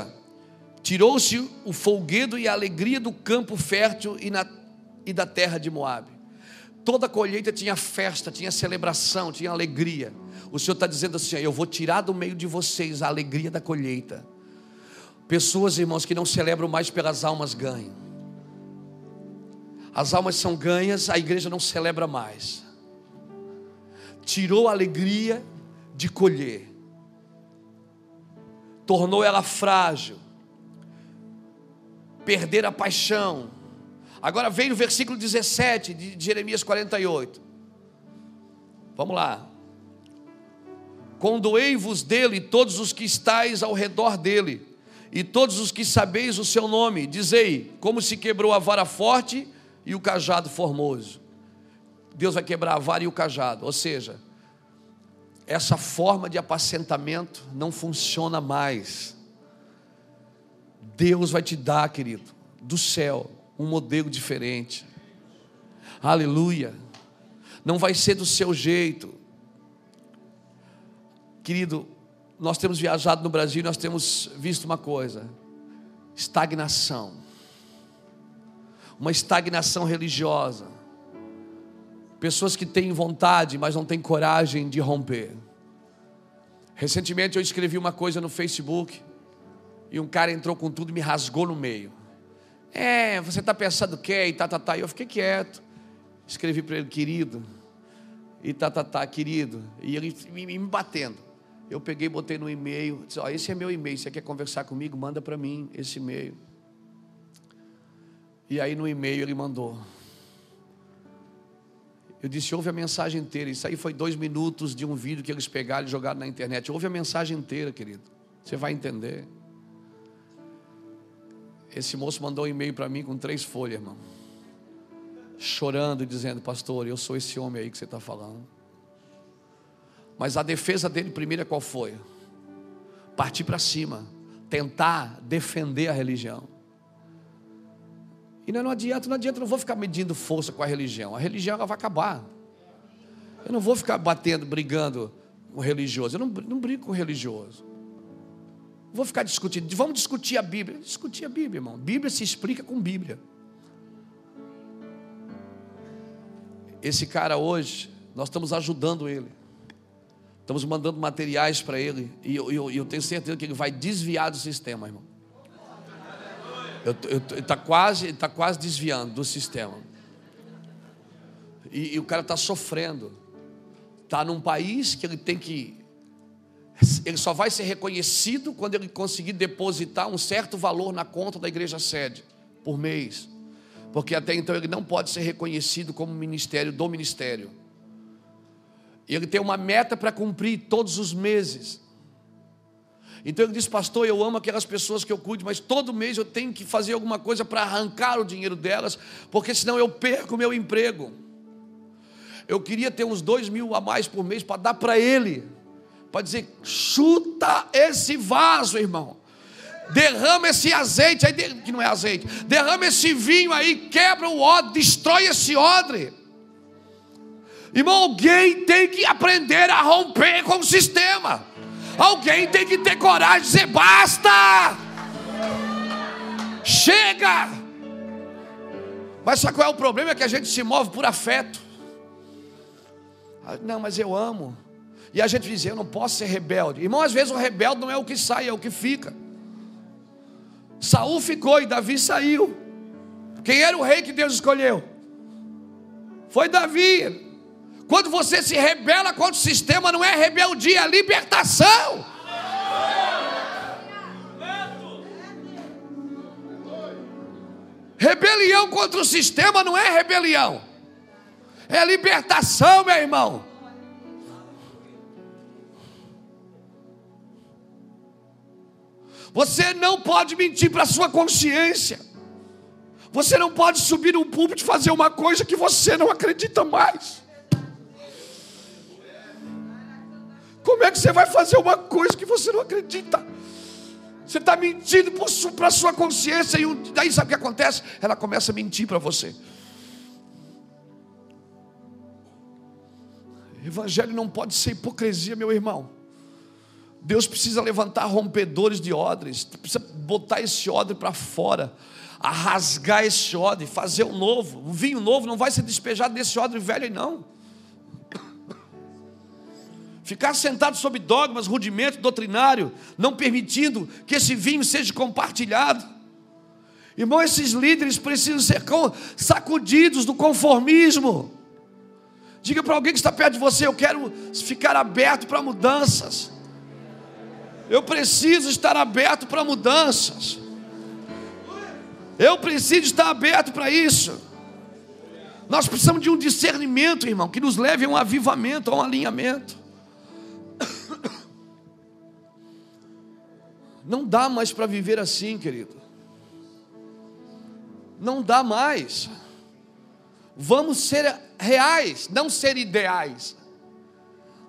tirou-se o folguedo e a alegria do campo fértil e, na, e da terra de Moabe. Toda colheita tinha festa, tinha celebração, tinha alegria. O Senhor está dizendo assim: eu vou tirar do meio de vocês a alegria da colheita. Pessoas, irmãos, que não celebram mais pelas almas ganham. As almas são ganhas, a igreja não celebra mais. Tirou a alegria de colher tornou ela frágil, perder a paixão. Agora vem o versículo 17 de Jeremias 48. Vamos lá. Condoei-vos dele todos os que estáis ao redor dele, e todos os que sabeis o seu nome, dizei: como se quebrou a vara forte e o cajado formoso. Deus vai quebrar a vara e o cajado, ou seja, essa forma de apacentamento não funciona mais. Deus vai te dar, querido, do céu, um modelo diferente. Aleluia. Não vai ser do seu jeito. Querido, nós temos viajado no Brasil, nós temos visto uma coisa: estagnação. Uma estagnação religiosa. Pessoas que têm vontade, mas não têm coragem de romper. Recentemente eu escrevi uma coisa no Facebook e um cara entrou com tudo e me rasgou no meio. É, você está pensando o quê? E tá, tá, tá. E eu fiquei quieto. Escrevi para ele, querido. E tá, tá, tá, querido. E ele me, me batendo. Eu peguei, botei no e-mail. Disse, ó, esse é meu e-mail. Você quer conversar comigo? Manda para mim esse e-mail. E aí no e-mail ele mandou. Eu disse, ouve a mensagem inteira. Isso aí foi dois minutos de um vídeo que eles pegaram e jogaram na internet. Ouve a mensagem inteira, querido. Você vai entender. Esse moço mandou um e-mail para mim com três folhas, irmão. Chorando e dizendo, pastor, eu sou esse homem aí que você está falando. Mas a defesa dele primeiro é qual foi? Partir para cima, tentar defender a religião. E não, adianta, não adianta, eu não vou ficar medindo força com a religião. A religião ela vai acabar. Eu não vou ficar batendo, brigando com religioso. Eu não, não brigo com religioso. Vou ficar discutindo. Vamos discutir a Bíblia. Discutir a Bíblia, irmão. Bíblia se explica com Bíblia. Esse cara hoje, nós estamos ajudando ele. Estamos mandando materiais para ele. E eu, eu, eu tenho certeza que ele vai desviar do sistema, irmão. Está quase, tá quase desviando do sistema. E, e o cara está sofrendo. Está num país que ele tem que. Ele só vai ser reconhecido quando ele conseguir depositar um certo valor na conta da igreja sede por mês. Porque até então ele não pode ser reconhecido como ministério do ministério. E ele tem uma meta para cumprir todos os meses. Então ele disse, pastor, eu amo aquelas pessoas que eu cuido, mas todo mês eu tenho que fazer alguma coisa para arrancar o dinheiro delas, porque senão eu perco o meu emprego. Eu queria ter uns dois mil a mais por mês para dar para ele, para dizer: chuta esse vaso, irmão. Derrama esse azeite aí, que não é azeite, derrama esse vinho aí, quebra o odre, destrói esse odre. Irmão, alguém tem que aprender a romper com o sistema. Alguém tem que ter coragem de dizer: basta, chega. Mas só qual é o problema? É que a gente se move por afeto. Ah, não, mas eu amo. E a gente diz: eu não posso ser rebelde. Irmão, às vezes o rebelde não é o que sai, é o que fica. Saul ficou e Davi saiu. Quem era o rei que Deus escolheu? Foi Davi. Quando você se rebela contra o sistema, não é rebeldia, é libertação. Rebelião contra o sistema não é rebelião, é libertação, meu irmão. Você não pode mentir para a sua consciência. Você não pode subir no púlpito e fazer uma coisa que você não acredita mais. Como é que você vai fazer uma coisa que você não acredita? Você está mentindo para a sua consciência, e daí sabe o que acontece? Ela começa a mentir para você. Evangelho não pode ser hipocrisia, meu irmão. Deus precisa levantar rompedores de odres, precisa botar esse odre para fora, a rasgar esse odre, fazer um novo. O vinho novo não vai ser despejado desse odre velho, não ficar sentado sob dogmas, rudimento doutrinário, não permitindo que esse vinho seja compartilhado. Irmão, esses líderes precisam ser sacudidos do conformismo. Diga para alguém que está perto de você: eu quero ficar aberto para mudanças. Eu preciso estar aberto para mudanças. Eu preciso estar aberto para isso. Nós precisamos de um discernimento, irmão, que nos leve a um avivamento, a um alinhamento. Não dá mais para viver assim, querido. Não dá mais. Vamos ser reais, não ser ideais.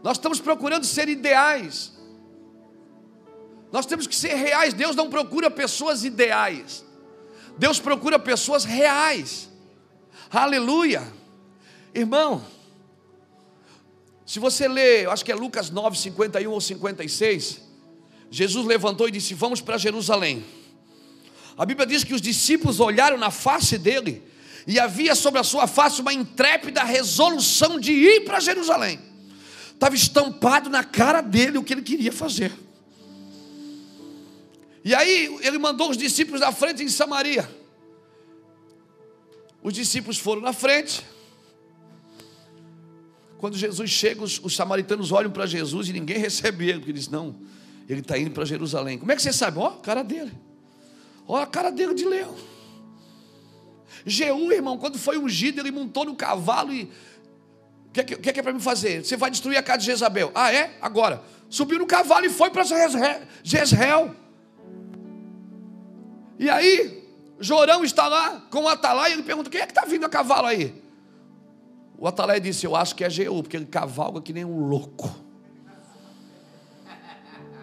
Nós estamos procurando ser ideais. Nós temos que ser reais. Deus não procura pessoas ideais. Deus procura pessoas reais. Aleluia. Irmão, se você ler, eu acho que é Lucas 9, 51 ou 56, Jesus levantou e disse: Vamos para Jerusalém. A Bíblia diz que os discípulos olharam na face dele e havia sobre a sua face uma intrépida resolução de ir para Jerusalém. Estava estampado na cara dele o que ele queria fazer. E aí ele mandou os discípulos na frente em Samaria. Os discípulos foram na frente. Quando Jesus chega, os, os samaritanos olham para Jesus e ninguém recebe ele, porque diz: Não, ele está indo para Jerusalém. Como é que você sabe? Ó, a cara dele. Ó, a cara dele de leão. Jeú, irmão, quando foi ungido, ele montou no cavalo e. O que, que, que, é para me fazer? Você vai destruir a casa de Jezabel. Ah, é? Agora. Subiu no cavalo e foi para Jezreel. E aí, Jorão está lá com o Atalaia e ele pergunta: quem é que está vindo a cavalo aí? O Atalaia disse: Eu acho que é Jeú, porque ele cavalga que nem um louco.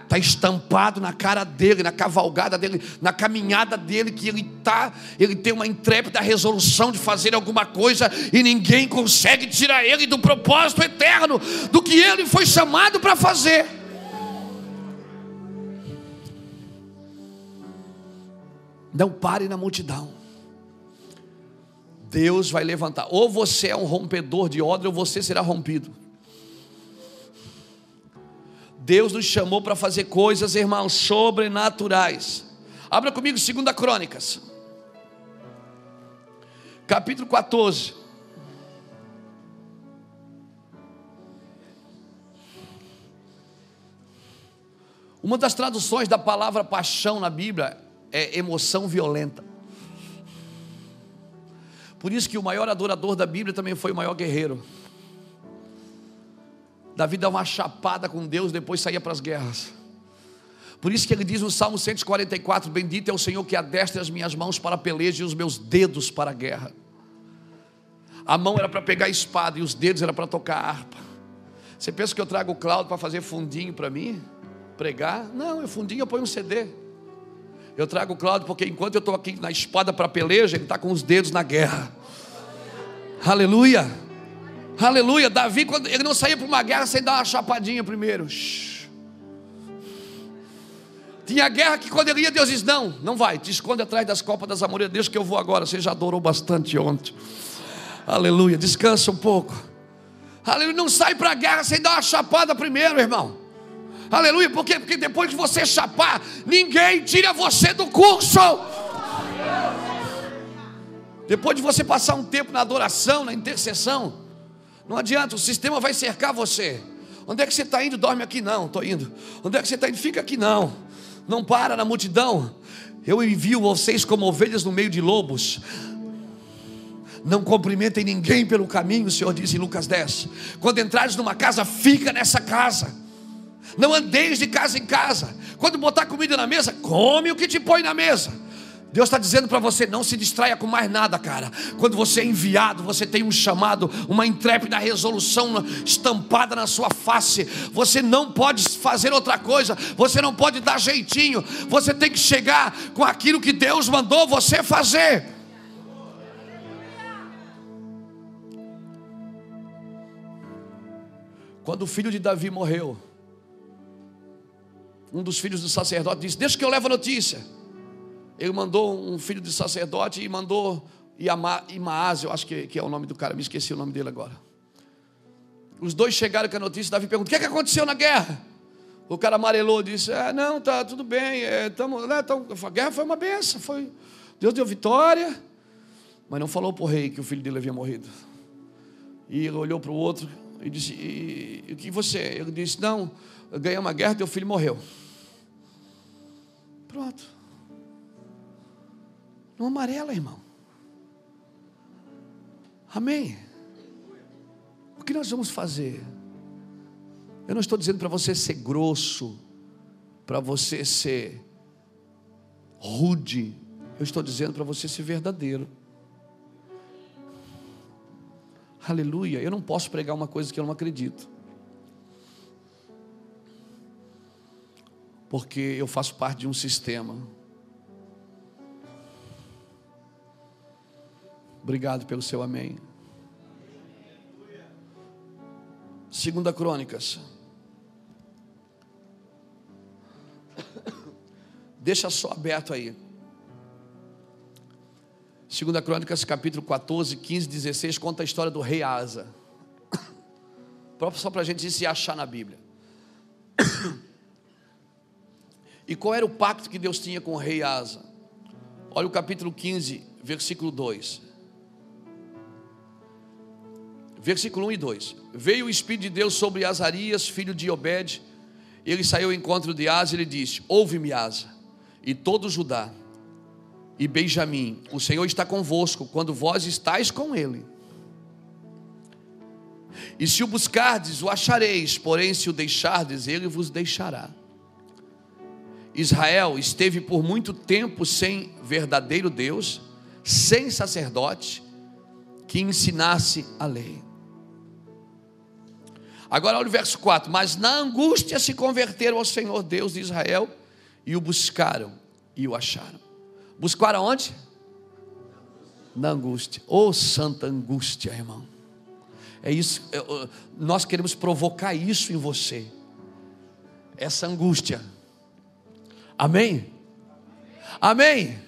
Está estampado na cara dele, na cavalgada dele, na caminhada dele, que ele tá, ele tem uma intrépida resolução de fazer alguma coisa e ninguém consegue tirar ele do propósito eterno, do que ele foi chamado para fazer. Não pare na multidão. Deus vai levantar. Ou você é um rompedor de ordem, ou você será rompido. Deus nos chamou para fazer coisas, irmãos, sobrenaturais. Abra comigo 2 Crônicas, capítulo 14. Uma das traduções da palavra paixão na Bíblia é emoção violenta. Por isso que o maior adorador da Bíblia também foi o maior guerreiro. Davi dava uma chapada com Deus, depois saía para as guerras. Por isso que ele diz no Salmo 144: Bendito é o Senhor que adestra as minhas mãos para peleja e os meus dedos para a guerra. A mão era para pegar a espada e os dedos era para tocar a harpa. Você pensa que eu trago o Cláudio para fazer fundinho para mim? Pregar? Não, é fundinho eu ponho um CD. Eu trago o Cláudio porque enquanto eu estou aqui na espada para peleja, ele está com os dedos na guerra. Aleluia. Aleluia. Davi, quando ele não saía para uma guerra sem dar uma chapadinha primeiro. Tinha guerra que quando ele ia, Deus diz: Não, não vai, te esconde atrás das copas das amoreiras, Deus que eu vou agora. Você já adorou bastante ontem. Aleluia. Descansa um pouco. Aleluia. Não sai para a guerra sem dar uma chapada primeiro, irmão. Aleluia. Por quê? Porque depois de você chapar, ninguém tira você do curso. Depois de você passar um tempo na adoração, na intercessão, não adianta, o sistema vai cercar você. Onde é que você está indo? Dorme aqui não, estou indo. Onde é que você está indo? Fica aqui não. Não para na multidão. Eu envio vocês como ovelhas no meio de lobos. Não cumprimentem ninguém pelo caminho, o Senhor diz em Lucas 10. Quando entrares numa casa, fica nessa casa. Não andeis de casa em casa. Quando botar comida na mesa, come o que te põe na mesa. Deus está dizendo para você: não se distraia com mais nada, cara. Quando você é enviado, você tem um chamado, uma intrépida resolução estampada na sua face. Você não pode fazer outra coisa, você não pode dar jeitinho. Você tem que chegar com aquilo que Deus mandou você fazer. Quando o filho de Davi morreu, um dos filhos do sacerdote disse: Deixa que eu levo a notícia. Ele mandou um filho de sacerdote e mandou Imaaz, eu acho que, que, é o nome do cara, me esqueci o nome dele agora. Os dois chegaram com a notícia, Davi perguntou: o que, é que aconteceu na guerra? O cara amarelou disse: é, Não, tá tudo bem, é, tamo, né, tamo, a guerra foi uma benção, foi, Deus deu vitória, mas não falou para o rei que o filho dele havia morrido. E ele olhou para o outro e disse: e, O que você? Ele disse: Não, ganhei uma guerra, teu filho morreu. Pronto. Não amarela, irmão. Amém. O que nós vamos fazer? Eu não estou dizendo para você ser grosso, para você ser rude. Eu estou dizendo para você ser verdadeiro. Aleluia. Eu não posso pregar uma coisa que eu não acredito. porque eu faço parte de um sistema. Obrigado pelo seu amém. Segunda Crônicas. Deixa só aberto aí. Segunda Crônicas, capítulo 14, 15, 16, conta a história do rei Asa. Só para a gente se achar na Bíblia. E qual era o pacto que Deus tinha com o rei Asa? Olha o capítulo 15, versículo 2. Versículo 1 e 2. Veio o Espírito de Deus sobre Azarias, filho de Obed. Ele saiu ao encontro de Asa e ele disse: Ouve-me, Asa, e todo Judá, e Benjamim, o Senhor está convosco quando vós estáis com ele. E se o buscardes, o achareis, porém, se o deixardes, ele vos deixará. Israel esteve por muito tempo sem verdadeiro Deus, sem sacerdote que ensinasse a lei. Agora olha o verso 4: Mas na angústia se converteram ao Senhor Deus de Israel e o buscaram e o acharam. Buscaram onde? Na angústia. Ô oh, santa angústia, irmão. É isso, é, nós queremos provocar isso em você. Essa angústia Amém? Amém?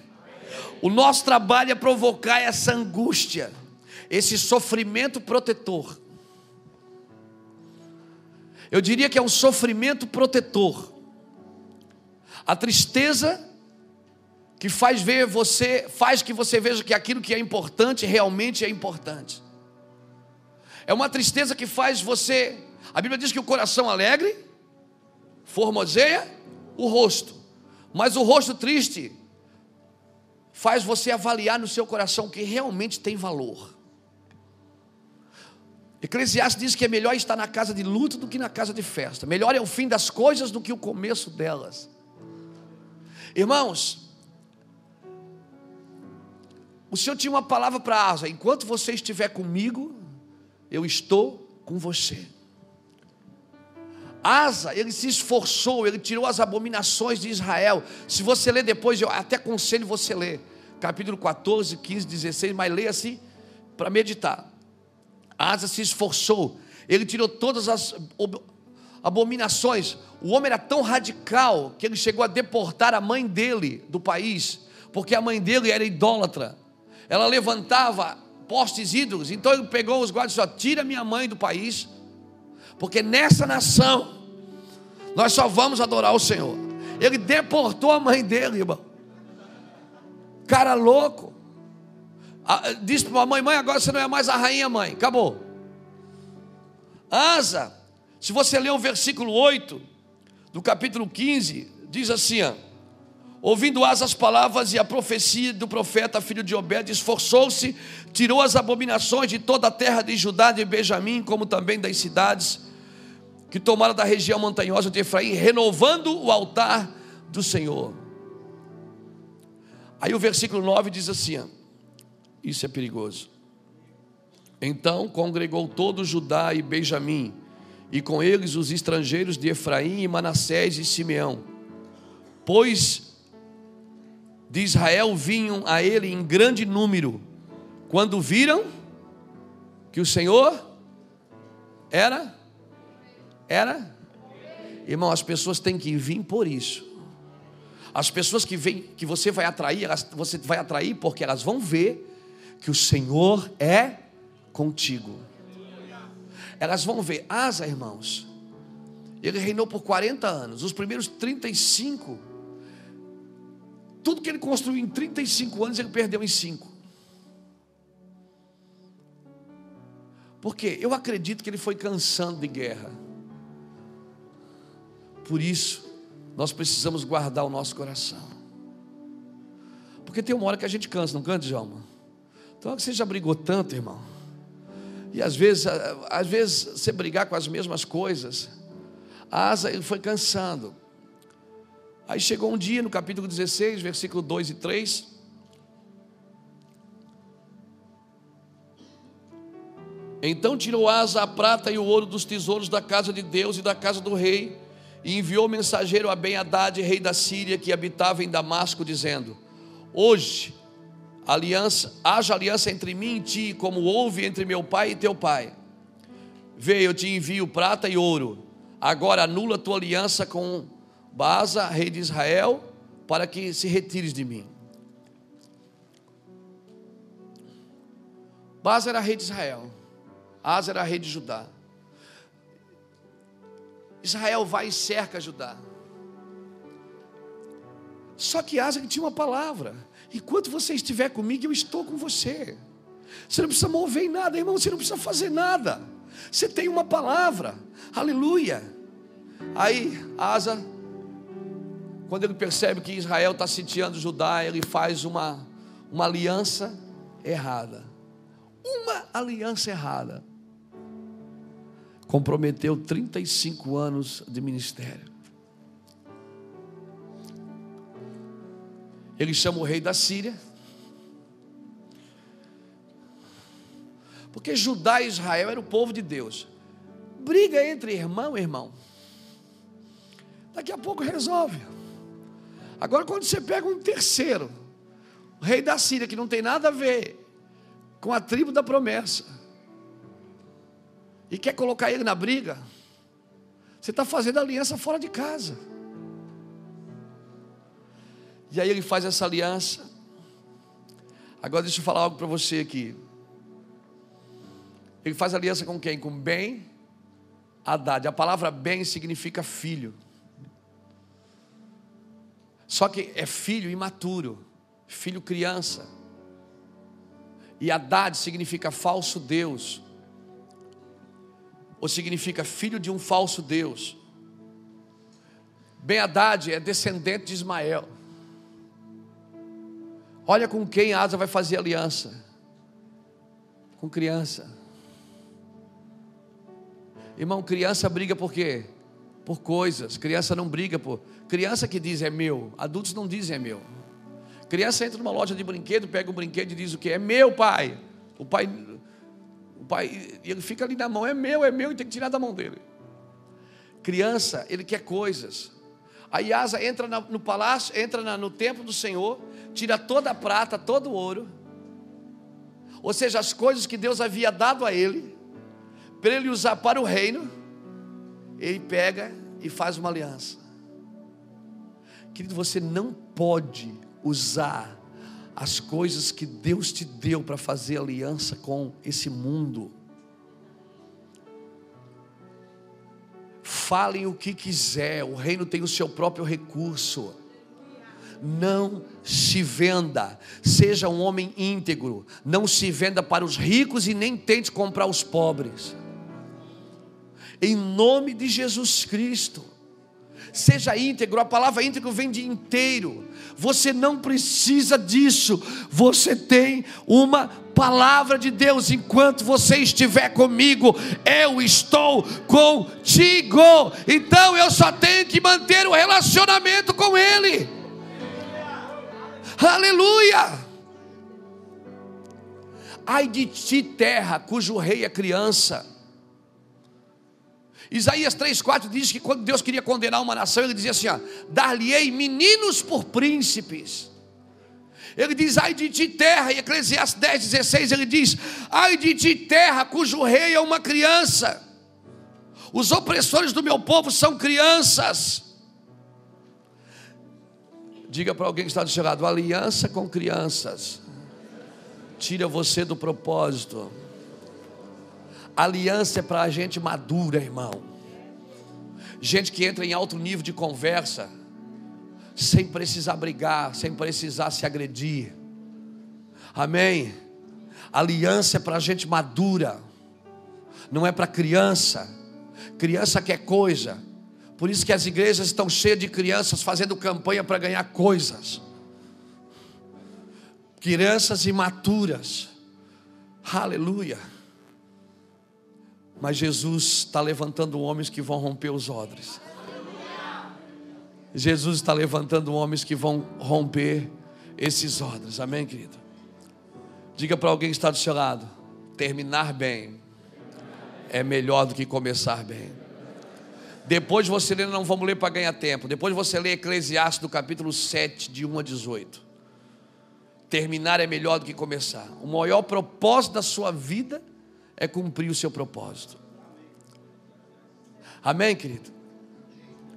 O nosso trabalho é provocar essa angústia, esse sofrimento protetor. Eu diria que é um sofrimento protetor. A tristeza que faz ver você, faz que você veja que aquilo que é importante realmente é importante. É uma tristeza que faz você, a Bíblia diz que o coração alegre formoseia o rosto. Mas o rosto triste faz você avaliar no seu coração o que realmente tem valor. Eclesiastes diz que é melhor estar na casa de luto do que na casa de festa. Melhor é o fim das coisas do que o começo delas. Irmãos, o Senhor tinha uma palavra para Asa: enquanto você estiver comigo, eu estou com você. Asa, ele se esforçou, ele tirou as abominações de Israel. Se você ler depois, eu até aconselho você ler, capítulo 14, 15, 16, mas leia assim para meditar. Asa se esforçou, ele tirou todas as abominações. O homem era tão radical que ele chegou a deportar a mãe dele do país, porque a mãe dele era idólatra. Ela levantava postes ídolos, então ele pegou os guardas e disse: Tira minha mãe do país, porque nessa nação nós só vamos adorar o Senhor. Ele deportou a mãe dele, irmão. Cara louco. Disse para a mãe: Mãe, agora você não é mais a rainha, mãe. Acabou. Asa, se você ler o versículo 8 do capítulo 15, diz assim: ó, Ouvindo Asa as palavras e a profecia do profeta, filho de Obed, esforçou-se, tirou as abominações de toda a terra de Judá e Benjamim, como também das cidades que tomaram da região montanhosa de Efraim, renovando o altar do Senhor. Aí o versículo 9 diz assim: ó, isso é perigoso. Então congregou todo Judá e Benjamim, e com eles os estrangeiros de Efraim, e Manassés e Simeão, pois de Israel vinham a ele em grande número, quando viram que o Senhor era era? Irmão, as pessoas têm que vir por isso. As pessoas que vêm, que você vai atrair, elas, você vai atrair porque elas vão ver que o Senhor é contigo. Elas vão ver, Asa, irmãos, ele reinou por 40 anos, os primeiros 35, tudo que ele construiu em 35 anos, ele perdeu em 5. Porque eu acredito que ele foi cansando de guerra. Por isso, nós precisamos guardar o nosso coração. Porque tem uma hora que a gente cansa, não canta, Djalma? Então você já brigou tanto, irmão. E às vezes, às vezes você brigar com as mesmas coisas. A asa ele foi cansando. Aí chegou um dia no capítulo 16, versículo 2 e 3. Então tirou Asa a prata e o ouro dos tesouros da casa de Deus e da casa do rei E enviou mensageiro a Ben-Hadad, rei da Síria, que habitava em Damasco, dizendo: Hoje aliança, haja aliança entre mim e ti, como houve entre meu pai e teu pai. Vê, eu te envio prata e ouro. Agora anula tua aliança com Baasa, rei de Israel, para que se retires de mim. Baasa era rei de Israel. Asa era rei de Judá. Israel vai e cerca Judá. Só que Asa tinha uma palavra. Enquanto você estiver comigo, eu estou com você. Você não precisa mover em nada, irmão, você não precisa fazer nada. Você tem uma palavra. Aleluia. Aí, Asa, quando ele percebe que Israel está sitiando Judá, ele faz uma, uma aliança errada. Uma aliança errada. Comprometeu 35 anos de ministério. Ele chama o rei da Síria. Porque Judá e Israel era o povo de Deus. Briga entre irmão e irmão. Daqui a pouco resolve. Agora, quando você pega um terceiro, o rei da Síria, que não tem nada a ver com a tribo da promessa, e quer colocar ele na briga, você está fazendo aliança fora de casa. E aí ele faz essa aliança. Agora deixa eu falar algo para você aqui. Ele faz aliança com quem? Com bem Haddad. A palavra bem significa filho. Só que é filho imaturo, filho criança. E Haddad significa falso Deus. Ou significa filho de um falso Deus. Ben Haddad é descendente de Ismael. Olha com quem Asa vai fazer aliança. Com criança. Irmão, criança briga por quê? Por coisas. Criança não briga por. Criança que diz é meu. Adultos não dizem é meu. Criança entra numa loja de brinquedo, pega um brinquedo e diz o que? É meu, pai. O pai. O pai. Ele fica ali na mão, é meu, é meu, e tem que tirar da mão dele. Criança, ele quer coisas. Aí Asa entra no palácio, entra no templo do Senhor, tira toda a prata, todo o ouro, ou seja, as coisas que Deus havia dado a ele, para ele usar para o reino, ele pega e faz uma aliança. Querido, você não pode usar as coisas que Deus te deu para fazer aliança com esse mundo. Falem o que quiser, o reino tem o seu próprio recurso. Não se venda, seja um homem íntegro, não se venda para os ricos e nem tente comprar os pobres. Em nome de Jesus Cristo, seja íntegro, a palavra íntegro vem de inteiro. Você não precisa disso, você tem uma palavra de Deus, enquanto você estiver comigo, eu estou contigo. Então eu só tenho que manter o relacionamento com Ele. Aleluia! Ai de ti, terra, cujo rei é criança. Isaías 3,4 diz que quando Deus queria condenar uma nação, ele dizia assim: dar-lhe-ei meninos por príncipes ele diz: ai de ti, terra, e Eclesiastes 10, 16, ele diz: ai de ti, terra, cujo rei é uma criança. Os opressores do meu povo são crianças. Diga para alguém que está do seu lado: aliança com crianças, tira você do propósito. Aliança é para a gente madura, irmão. Gente que entra em alto nível de conversa sem precisar brigar, sem precisar se agredir. Amém? Aliança é para gente madura, não é para criança. Criança quer coisa, por isso que as igrejas estão cheias de crianças fazendo campanha para ganhar coisas. Crianças imaturas, aleluia. Mas Jesus está levantando homens que vão romper os odres. Jesus está levantando homens que vão romper esses odres. Amém, querido? Diga para alguém que está do seu lado: terminar bem é melhor do que começar bem. Depois você lê, não vamos ler para ganhar tempo. Depois você lê Eclesiastes do capítulo 7, de 1 a 18. Terminar é melhor do que começar. O maior propósito da sua vida é cumprir o seu propósito. Amém, querido?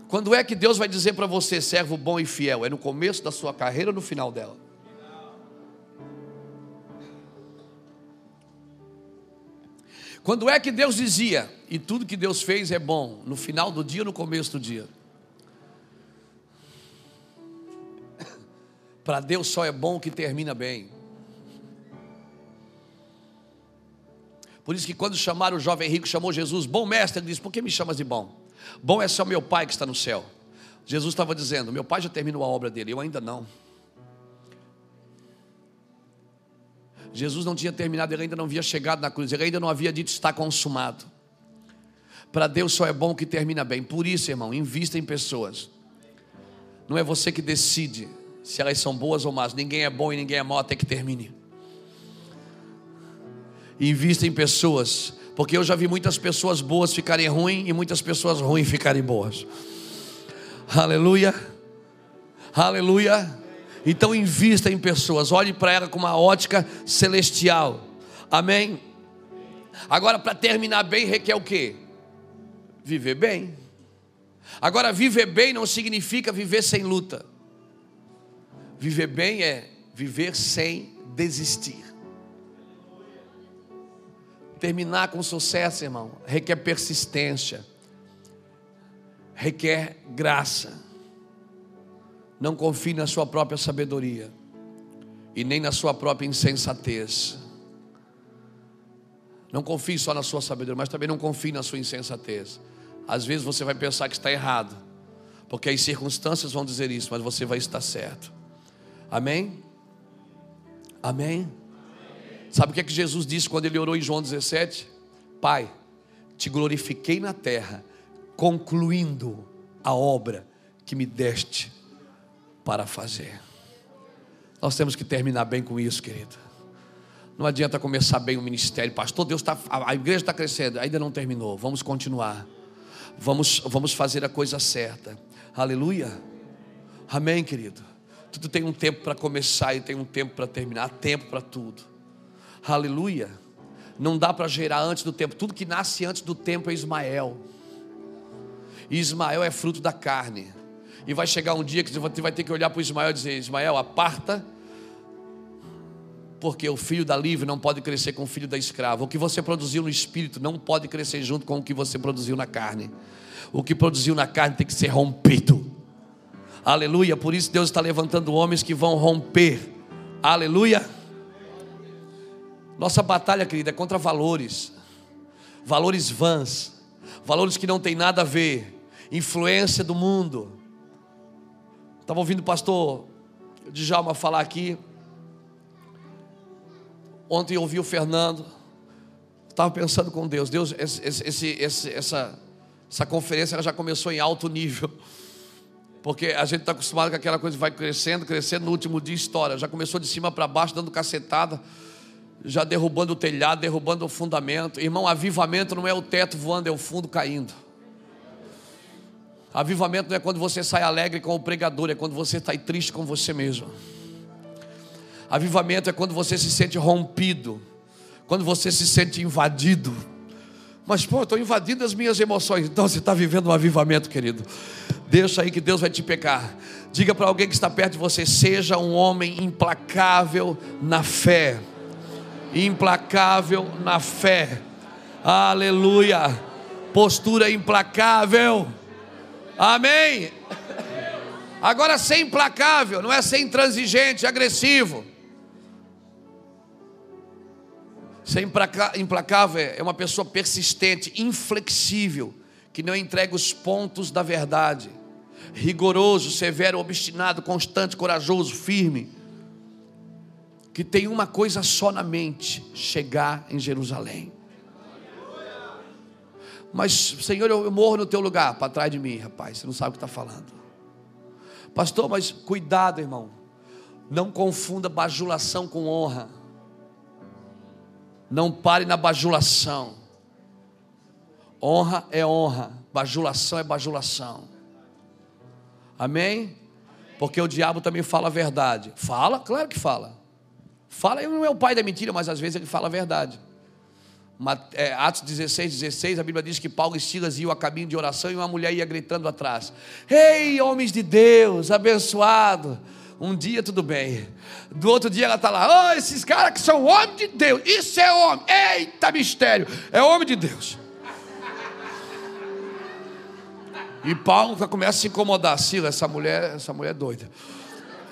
Quando é que Deus vai dizer para você, servo bom e fiel? É no começo da sua carreira ou no final dela? Quando é que Deus dizia, e tudo que Deus fez é bom, no final do dia no começo do dia? Para Deus só é bom o que termina bem. Por isso que quando chamaram o jovem rico, chamou Jesus, bom mestre, ele disse: Por que me chamas de bom? Bom é só meu pai que está no céu. Jesus estava dizendo: Meu pai já terminou a obra dele, eu ainda não. Jesus não tinha terminado, ele ainda não havia chegado na cruz, ele ainda não havia dito está consumado. Para Deus só é bom que termina bem. Por isso, irmão, invista em pessoas. Não é você que decide se elas são boas ou más. Ninguém é bom e ninguém é mau até que termine. Invista em pessoas, porque eu já vi muitas pessoas boas ficarem ruins e muitas pessoas ruins ficarem boas. Aleluia. Aleluia. Então invista em pessoas, olhe para ela com uma ótica celestial. Amém. Agora para terminar bem requer o quê? Viver bem. Agora viver bem não significa viver sem luta. Viver bem é viver sem desistir. Terminar com sucesso, irmão, requer persistência, requer graça. Não confie na sua própria sabedoria e nem na sua própria insensatez. Não confie só na sua sabedoria, mas também não confie na sua insensatez. Às vezes você vai pensar que está errado, porque as circunstâncias vão dizer isso, mas você vai estar certo. Amém? Amém? Sabe o que é que Jesus disse quando ele orou em João 17? Pai, te glorifiquei na terra, concluindo a obra que me deste para fazer. Nós temos que terminar bem com isso, querido. Não adianta começar bem o ministério, pastor. Deus está, a igreja está crescendo, ainda não terminou. Vamos continuar. Vamos, vamos fazer a coisa certa. Aleluia. Amém, querido. Tudo tem um tempo para começar e tem um tempo para terminar. Há tempo para tudo. Aleluia. Não dá para gerar antes do tempo. Tudo que nasce antes do tempo é Ismael. E Ismael é fruto da carne. E vai chegar um dia que você vai ter que olhar para Ismael e dizer: Ismael, aparta, porque o filho da livre não pode crescer com o filho da escrava. O que você produziu no espírito não pode crescer junto com o que você produziu na carne. O que produziu na carne tem que ser rompido. Aleluia. Por isso Deus está levantando homens que vão romper. Aleluia. Nossa batalha, querida, é contra valores, valores vãs, valores que não tem nada a ver, influência do mundo Estava ouvindo o pastor Djalma falar aqui. Ontem eu ouvi o Fernando. Estava pensando com Deus. Deus, esse, esse, esse, essa, essa conferência já começou em alto nível. Porque a gente está acostumado com aquela coisa que vai crescendo, crescendo, no último dia história. Já começou de cima para baixo, dando cacetada, já derrubando o telhado, derrubando o fundamento. Irmão, avivamento não é o teto voando, é o fundo caindo. Avivamento não é quando você sai alegre com o pregador, é quando você está triste com você mesmo. Avivamento é quando você se sente rompido, quando você se sente invadido. Mas, pô, estou invadindo as minhas emoções. Então você está vivendo um avivamento, querido. Deixa aí que Deus vai te pecar. Diga para alguém que está perto de você: seja um homem implacável na fé. Implacável na fé. Aleluia. Postura implacável. Amém. Agora ser implacável, não é ser intransigente, agressivo. Ser implacável é uma pessoa persistente, inflexível, que não entrega os pontos da verdade. Rigoroso, severo, obstinado, constante, corajoso, firme. Que tem uma coisa só na mente: chegar em Jerusalém. Mas, Senhor, eu morro no teu lugar, para trás de mim, rapaz. Você não sabe o que está falando. Pastor, mas cuidado, irmão. Não confunda bajulação com honra. Não pare na bajulação. Honra é honra, bajulação é bajulação. Amém? Porque o diabo também fala a verdade. Fala? Claro que fala. Fala, ele não é o pai da mentira, mas às vezes ele fala a verdade. É, Atos 16, 16, a Bíblia diz que Paulo e Silas iam a caminho de oração e uma mulher ia gritando atrás: Ei, homens de Deus, abençoado. Um dia tudo bem, do outro dia ela está lá: Oh, esses caras que são homens de Deus, isso é homem, eita mistério, é homem de Deus. E Paulo começa a se incomodar, Silas, essa mulher, essa mulher é doida.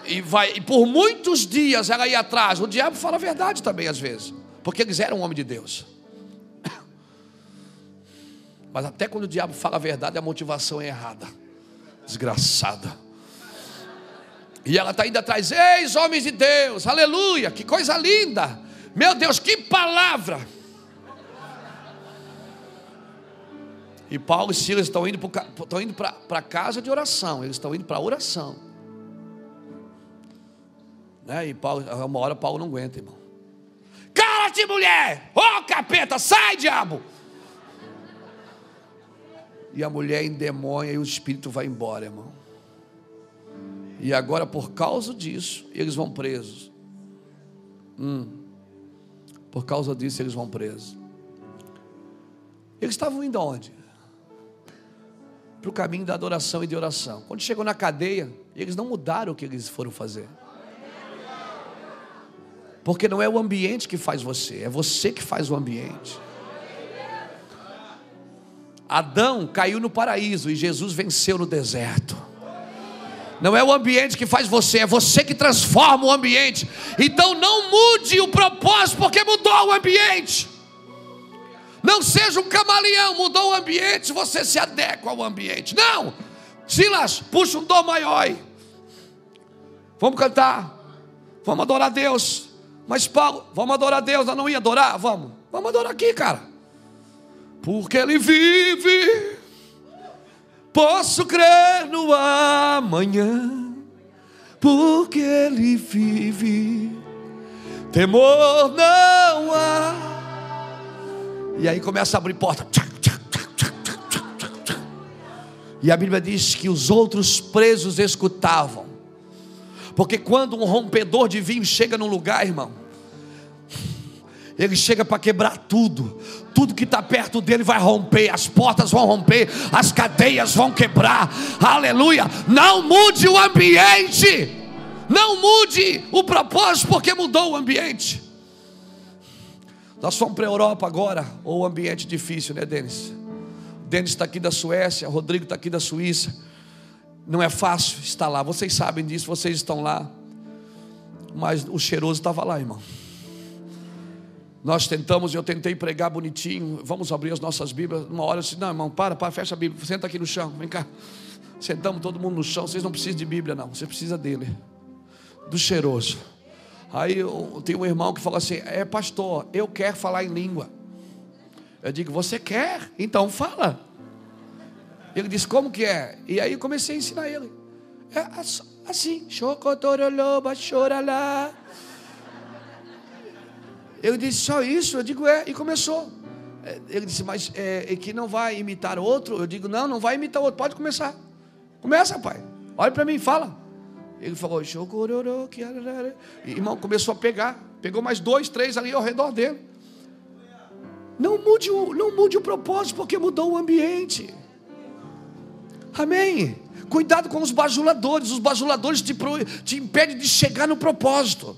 E vai, e por muitos dias ela ia atrás. O diabo fala a verdade também às vezes, porque eles eram homem de Deus. Mas até quando o diabo fala a verdade, a motivação é errada. Desgraçada. E ela está indo atrás, eis homens de Deus, aleluia, que coisa linda. Meu Deus, que palavra. E Paulo e Silas estão indo para a casa de oração, eles estão indo para a oração. Né? E Paulo, uma hora Paulo não aguenta, irmão. Cala-te, mulher! Ô oh, capeta, sai, diabo! E a mulher endemônia e o espírito vai embora, irmão. E agora, por causa disso, eles vão presos. Hum. Por causa disso, eles vão presos. Eles estavam indo aonde? Para o caminho da adoração e de oração. Quando chegou na cadeia, eles não mudaram o que eles foram fazer. Porque não é o ambiente que faz você, é você que faz o ambiente. Adão caiu no paraíso e Jesus venceu no deserto. Não é o ambiente que faz você, é você que transforma o ambiente. Então não mude o propósito porque mudou o ambiente. Não seja um camaleão, mudou o ambiente, você se adequa ao ambiente. Não! Silas, puxa um dó maior. Vamos cantar. Vamos adorar a Deus. Mas Paulo, vamos adorar a Deus. Eu não ia adorar? Vamos. Vamos adorar aqui, cara porque Ele vive. Posso crer no amanhã, porque Ele vive. Temor não há. E aí começa a abrir porta. E a Bíblia diz que os outros presos escutavam. Porque quando um rompedor de vinho chega num lugar, irmão, ele chega para quebrar tudo. Tudo que está perto dele vai romper, as portas vão romper, as cadeias vão quebrar. Aleluia! Não mude o ambiente. Não mude o propósito, porque mudou o ambiente. Nós fomos para a Europa agora, ou o ambiente difícil, né, Denis? Denis está aqui da Suécia, Rodrigo está aqui da Suíça. Não é fácil estar lá, vocês sabem disso, vocês estão lá. Mas o cheiroso estava lá, irmão. Nós tentamos, eu tentei pregar bonitinho, vamos abrir as nossas Bíblias. Uma hora eu disse: Não, irmão, para, para, fecha a Bíblia, senta aqui no chão, vem cá. Sentamos todo mundo no chão, vocês não precisam de Bíblia, não, você precisa dele, do cheiroso. Aí tem um irmão que falou assim: É, pastor, eu quero falar em língua. Eu digo: Você quer? Então fala. Ele disse: Como que é? E aí eu comecei a ensinar ele. É assim: Chocotoroloba, choralá. Eu disse, só isso? Eu digo, é, e começou. É, ele disse, mas é, é, que não vai imitar outro? Eu digo, não, não vai imitar outro, pode começar. Começa, pai. Olha para mim, fala. Ele falou, e, irmão, começou a pegar. Pegou mais dois, três ali ao redor dele. Não mude o, não mude o propósito, porque mudou o ambiente. Amém. Cuidado com os bajuladores. Os bajuladores te, te impedem de chegar no propósito.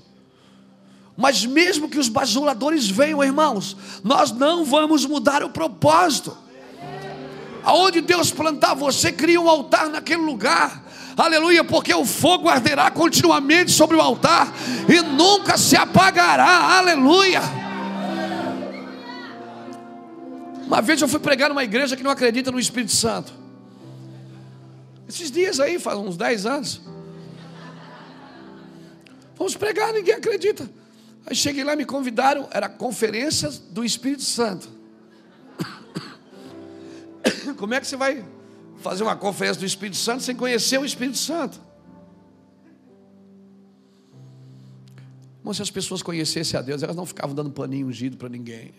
Mas mesmo que os bajuladores venham, irmãos, nós não vamos mudar o propósito. Aonde Deus plantar você, cria um altar naquele lugar. Aleluia, porque o fogo arderá continuamente sobre o altar e nunca se apagará. Aleluia. Uma vez eu fui pregar numa igreja que não acredita no Espírito Santo. Esses dias aí, faz uns 10 anos. Vamos pregar, ninguém acredita. Aí cheguei lá, me convidaram, era conferência do Espírito Santo. Como é que você vai fazer uma conferência do Espírito Santo sem conhecer o Espírito Santo? Mas se as pessoas conhecessem a Deus, elas não ficavam dando paninho ungido para ninguém.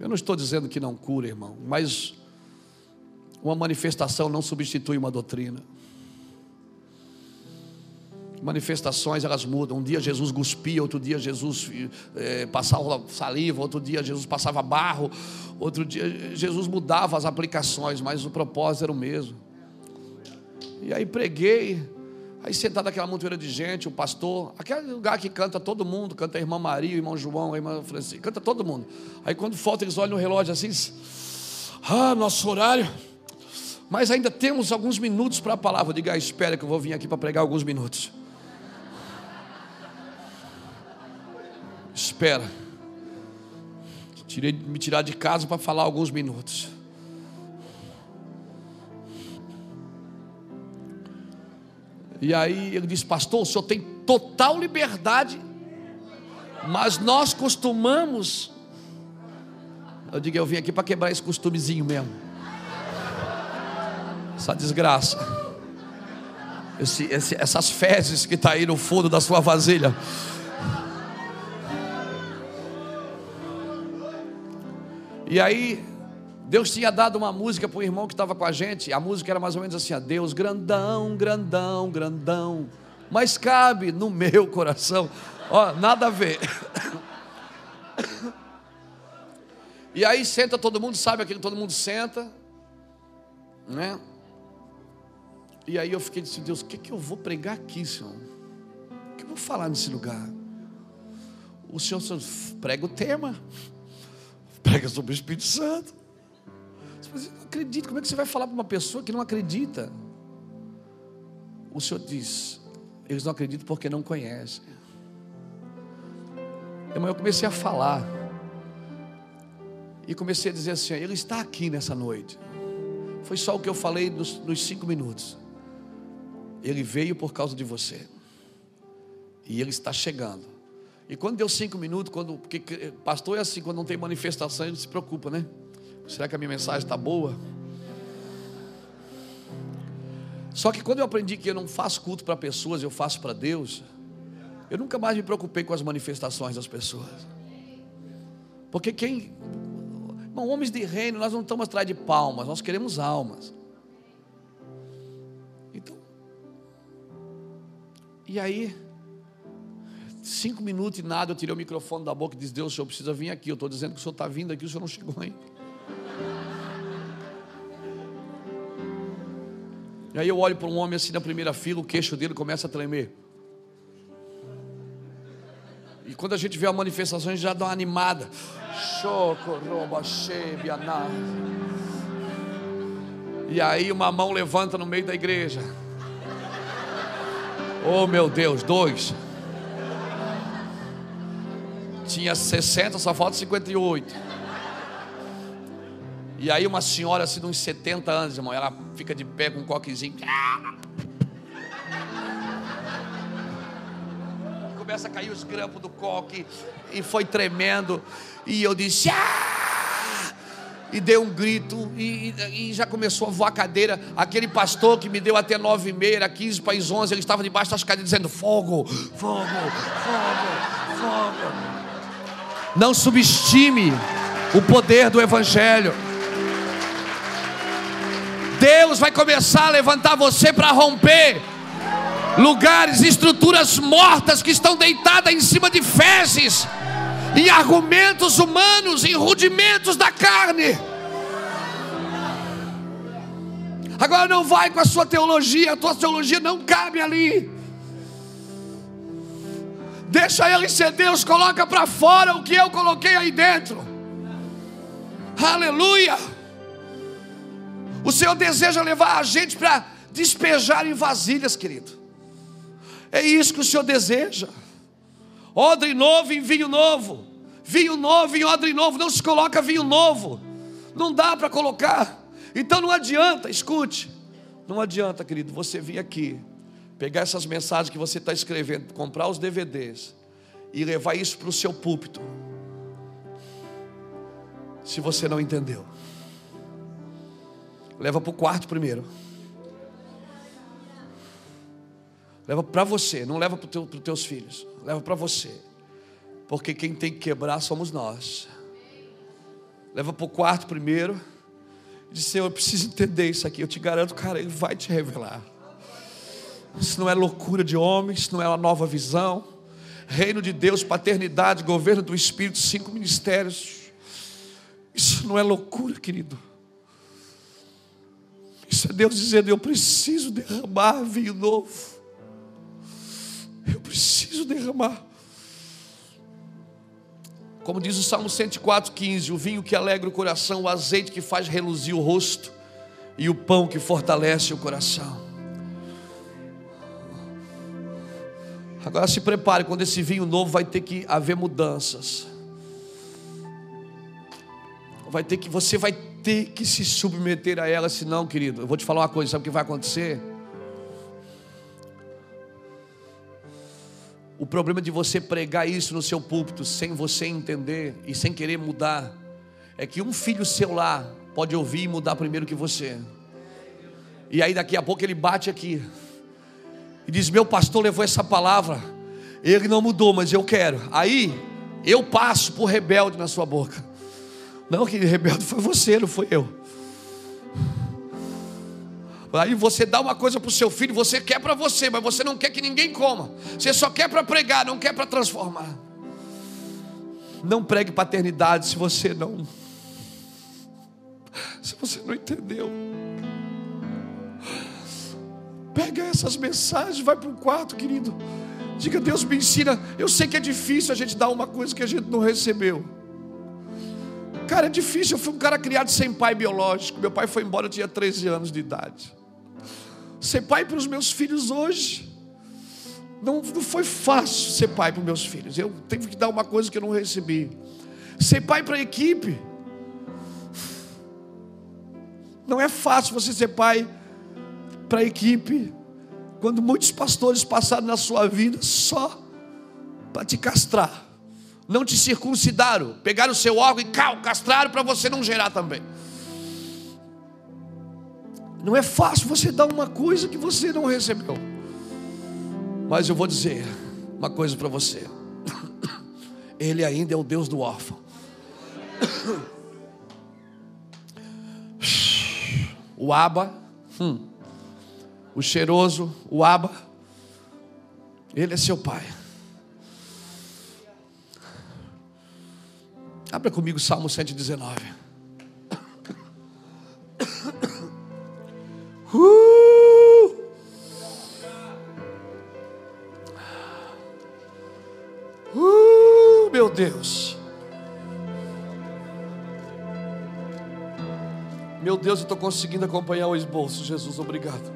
Eu não estou dizendo que não cura, irmão, mas uma manifestação não substitui uma doutrina. Manifestações elas mudam. Um dia Jesus cuspia, outro dia Jesus é, passava saliva, outro dia Jesus passava barro, outro dia Jesus mudava as aplicações, mas o propósito era o mesmo. E aí preguei, aí sentado aquela montoeira de gente, o pastor, aquele lugar que canta todo mundo, canta a irmã Maria, o irmão João, a irmã Francisca, canta todo mundo. Aí quando falta eles olham no relógio assim, ah, nosso horário. Mas ainda temos alguns minutos para a palavra. Diga, ah, espera que eu vou vir aqui para pregar alguns minutos. Espera. Tirei, me tirar de casa para falar alguns minutos. E aí ele disse, pastor, o senhor tem total liberdade, mas nós costumamos. Eu digo, eu vim aqui para quebrar esse costumezinho mesmo. Essa desgraça. Esse, esse, essas fezes que está aí no fundo da sua vasilha. E aí, Deus tinha dado uma música para o irmão que estava com a gente. A música era mais ou menos assim: a Deus grandão, grandão, grandão, mas cabe no meu coração. Ó, nada a ver. E aí senta todo mundo, sabe aquilo todo mundo senta, né? E aí eu fiquei disse, Deus, o que, que eu vou pregar aqui, Senhor? O que eu vou falar nesse lugar? O Senhor, Senhor prega o tema prega sobre o Espírito Santo. Você não acredita, como é que você vai falar para uma pessoa que não acredita? O Senhor diz, eles não acreditam porque não conhecem. Eu comecei a falar. E comecei a dizer assim: Ele está aqui nessa noite. Foi só o que eu falei nos, nos cinco minutos. Ele veio por causa de você. E Ele está chegando. E quando deu cinco minutos, quando, porque pastor é assim, quando não tem manifestação, ele se preocupa, né? Será que a minha mensagem está boa? Só que quando eu aprendi que eu não faço culto para pessoas, eu faço para Deus, eu nunca mais me preocupei com as manifestações das pessoas. Porque quem. Irmão, homens de reino, nós não estamos atrás de palmas, nós queremos almas. Então. E aí. Cinco minutos e nada, eu tirei o microfone da boca e disse: Deus, o senhor precisa vir aqui. Eu estou dizendo que o senhor está vindo aqui, o senhor não chegou ainda. E aí eu olho para um homem assim na primeira fila, o queixo dele começa a tremer. E quando a gente vê a manifestação, a gente já dá uma animada. E aí uma mão levanta no meio da igreja. Oh meu Deus, dois tinha 60, só falta 58. E aí uma senhora assim de uns 70 anos, irmão, ela fica de pé com um coquezinho. Começa a cair os grampos do coque e foi tremendo. E eu disse: ah! E dei um grito e, e, já começou a voar a cadeira. Aquele pastor que me deu até nove e meia, era 15 para as 11, ele estava debaixo das cadeiras dizendo: fogo, fogo, fogo, fogo. Não subestime o poder do Evangelho. Deus vai começar a levantar você para romper lugares, estruturas mortas que estão deitadas em cima de fezes, em argumentos humanos, em rudimentos da carne. Agora não vai com a sua teologia, a tua teologia não cabe ali. Deixa ele ser Deus, coloca para fora o que eu coloquei aí dentro. Aleluia. O Senhor deseja levar a gente para despejar em vasilhas, querido. É isso que o Senhor deseja. Odre novo em vinho novo. Vinho novo em odre novo. Não se coloca vinho novo. Não dá para colocar. Então não adianta, escute. Não adianta, querido, você vir aqui pegar essas mensagens que você está escrevendo, comprar os DVDs e levar isso para o seu púlpito. Se você não entendeu, leva para o quarto primeiro. Leva para você, não leva para teu, os teus filhos, leva para você, porque quem tem que quebrar somos nós. leva para o quarto primeiro. Diz, Senhor, eu preciso entender isso aqui. Eu te garanto, cara, Ele vai te revelar. Isso não é loucura de homem, isso não é uma nova visão. Reino de Deus, paternidade, governo do Espírito, cinco ministérios. Isso não é loucura, querido. Isso é Deus dizendo: Eu preciso derramar vinho novo. Eu preciso derramar. Como diz o Salmo 104,15: O vinho que alegra o coração, o azeite que faz reluzir o rosto, e o pão que fortalece o coração. Agora se prepare, quando esse vinho novo vai ter que haver mudanças. Vai ter que, você vai ter que se submeter a ela, senão, querido, eu vou te falar uma coisa, sabe o que vai acontecer? O problema de você pregar isso no seu púlpito sem você entender e sem querer mudar é que um filho seu lá pode ouvir e mudar primeiro que você. E aí daqui a pouco ele bate aqui e diz: Meu pastor levou essa palavra, ele não mudou, mas eu quero. Aí eu passo por rebelde na sua boca. Não, que rebelde foi você, não foi eu. Aí você dá uma coisa para o seu filho, você quer para você, mas você não quer que ninguém coma. Você só quer para pregar, não quer para transformar. Não pregue paternidade se você não. Se você não entendeu. Pega essas mensagens, vai para o quarto, querido. Diga, Deus me ensina. Eu sei que é difícil a gente dar uma coisa que a gente não recebeu. Cara, é difícil. Eu fui um cara criado sem pai biológico. Meu pai foi embora, eu tinha 13 anos de idade. Ser pai para os meus filhos hoje. Não, não foi fácil ser pai para os meus filhos. Eu tive que dar uma coisa que eu não recebi. Ser pai para a equipe. Não é fácil você ser pai para a equipe. Quando muitos pastores passaram na sua vida só para te castrar não te circuncidaram, pegaram o seu órgão e castraram para você não gerar também. Não é fácil você dar uma coisa que você não recebeu. Mas eu vou dizer uma coisa para você. Ele ainda é o Deus do órfão. O Aba, hum, o cheiroso, o Aba, ele é seu pai. Abra comigo Salmo 119. Uh! Uh, meu Deus. Meu Deus, eu estou conseguindo acompanhar o esboço. Jesus, obrigado.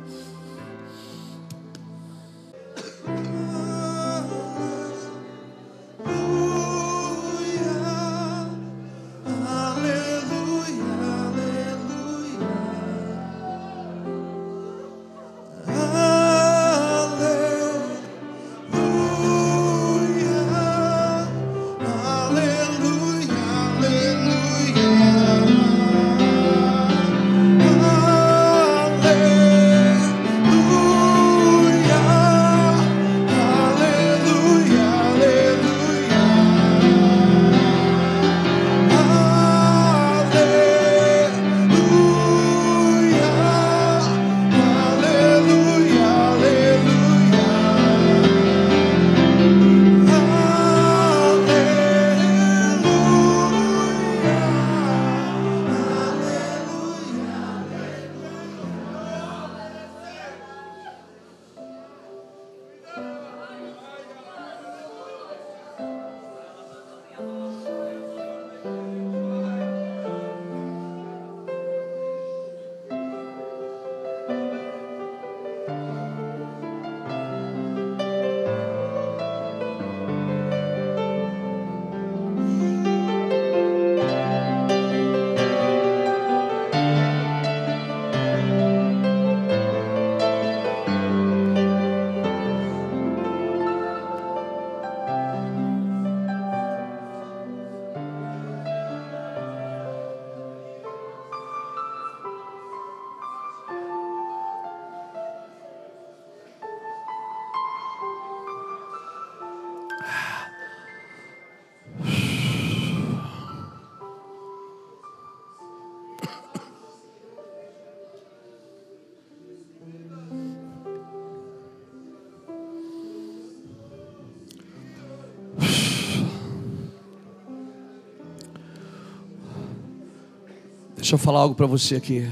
Deixa eu falar algo para você aqui.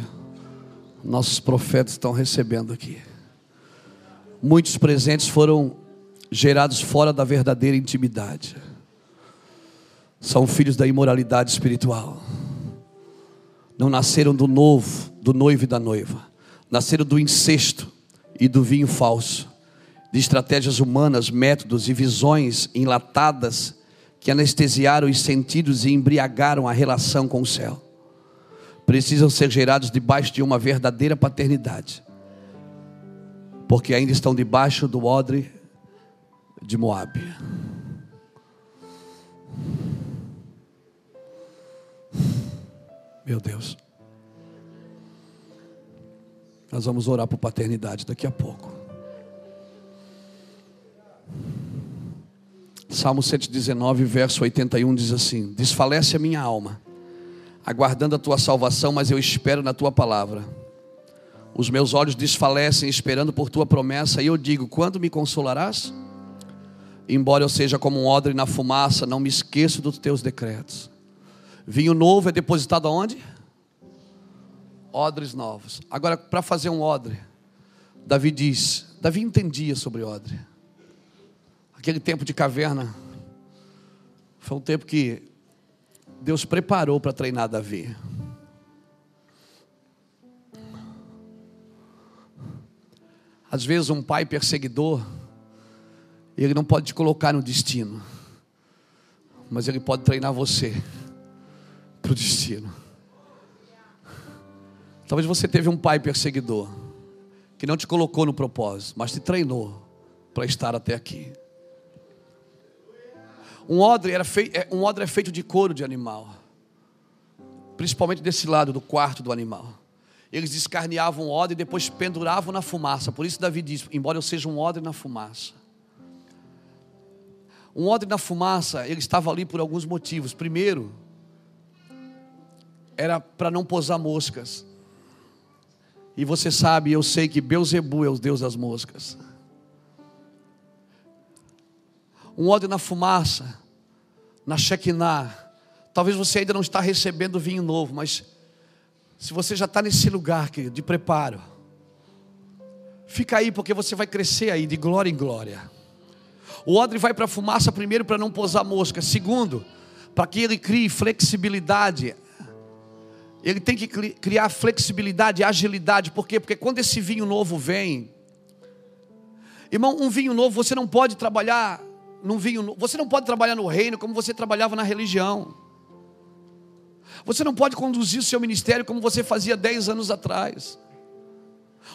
Nossos profetas estão recebendo aqui. Muitos presentes foram gerados fora da verdadeira intimidade. São filhos da imoralidade espiritual. Não nasceram do novo, do noivo e da noiva. Nasceram do incesto e do vinho falso. De estratégias humanas, métodos e visões enlatadas que anestesiaram os sentidos e embriagaram a relação com o céu precisam ser gerados debaixo de uma verdadeira paternidade, porque ainda estão debaixo do odre de Moabe. Meu Deus. Nós vamos orar por paternidade daqui a pouco. Salmo 119, verso 81 diz assim: Desfalece a minha alma aguardando a tua salvação, mas eu espero na tua palavra. Os meus olhos desfalecem esperando por tua promessa, e eu digo: quando me consolarás? Embora eu seja como um odre na fumaça, não me esqueço dos teus decretos. Vinho novo é depositado aonde? Odres novos. Agora, para fazer um odre, Davi diz: Davi entendia sobre odre. Aquele tempo de caverna foi um tempo que Deus preparou para treinar Davi. Às vezes um pai perseguidor, ele não pode te colocar no destino, mas ele pode treinar você para o destino. Talvez você teve um pai perseguidor que não te colocou no propósito, mas te treinou para estar até aqui. Um odre, era fei, é, um odre é feito de couro de animal, principalmente desse lado do quarto do animal. Eles descarneavam o odre e depois penduravam na fumaça. Por isso Davi diz: embora eu seja um odre na fumaça. Um odre na fumaça, ele estava ali por alguns motivos. Primeiro, era para não posar moscas. E você sabe, eu sei que Beuzebu é o Deus das moscas. Um odre na fumaça na Shekinah. Talvez você ainda não está recebendo vinho novo, mas se você já está nesse lugar querido, de preparo, fica aí porque você vai crescer aí de glória em glória. O odre vai para a fumaça primeiro para não posar mosca, segundo, para que ele crie flexibilidade. Ele tem que criar flexibilidade, agilidade, por quê? Porque quando esse vinho novo vem, irmão, um vinho novo você não pode trabalhar num vinho. Você não pode trabalhar no reino como você trabalhava na religião. Você não pode conduzir o seu ministério como você fazia dez anos atrás.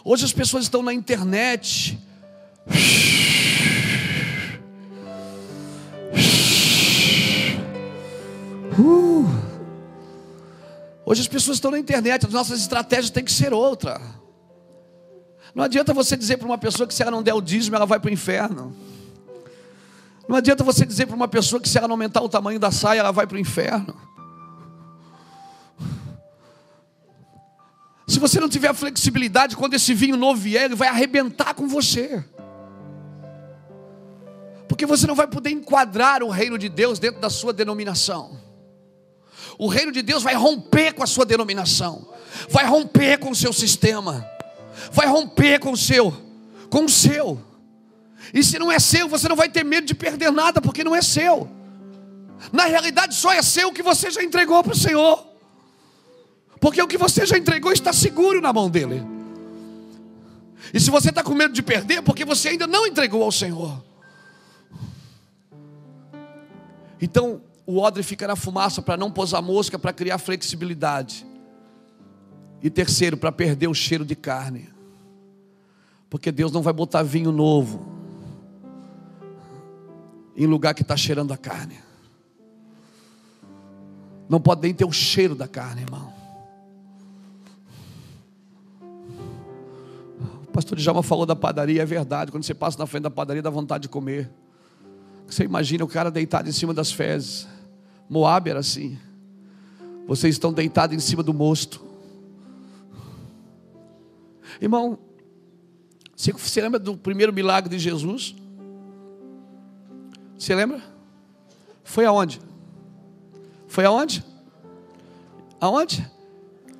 Hoje as pessoas estão na internet. Uh. Hoje as pessoas estão na internet, as nossas estratégias têm que ser outra. Não adianta você dizer para uma pessoa que se ela não der o dízimo, ela vai para o inferno. Não adianta você dizer para uma pessoa que se ela não aumentar o tamanho da saia, ela vai para o inferno. Se você não tiver a flexibilidade, quando esse vinho novo vier, ele vai arrebentar com você. Porque você não vai poder enquadrar o reino de Deus dentro da sua denominação. O reino de Deus vai romper com a sua denominação, vai romper com o seu sistema, vai romper com o seu, com o seu. E se não é seu, você não vai ter medo de perder nada, porque não é seu. Na realidade, só é seu o que você já entregou para o Senhor. Porque o que você já entregou está seguro na mão dele. E se você está com medo de perder, porque você ainda não entregou ao Senhor. Então, o odre fica na fumaça para não posar mosca, para criar flexibilidade. E terceiro, para perder o cheiro de carne. Porque Deus não vai botar vinho novo em lugar que está cheirando a carne. Não pode nem ter o cheiro da carne, irmão. O pastor Djalma falou da padaria, é verdade. Quando você passa na frente da padaria, dá vontade de comer. Você imagina o cara deitado em cima das fezes. Moab era assim. Vocês estão deitados em cima do mosto. Irmão, você lembra do primeiro milagre de Jesus? Você lembra? Foi aonde? Foi aonde? Aonde?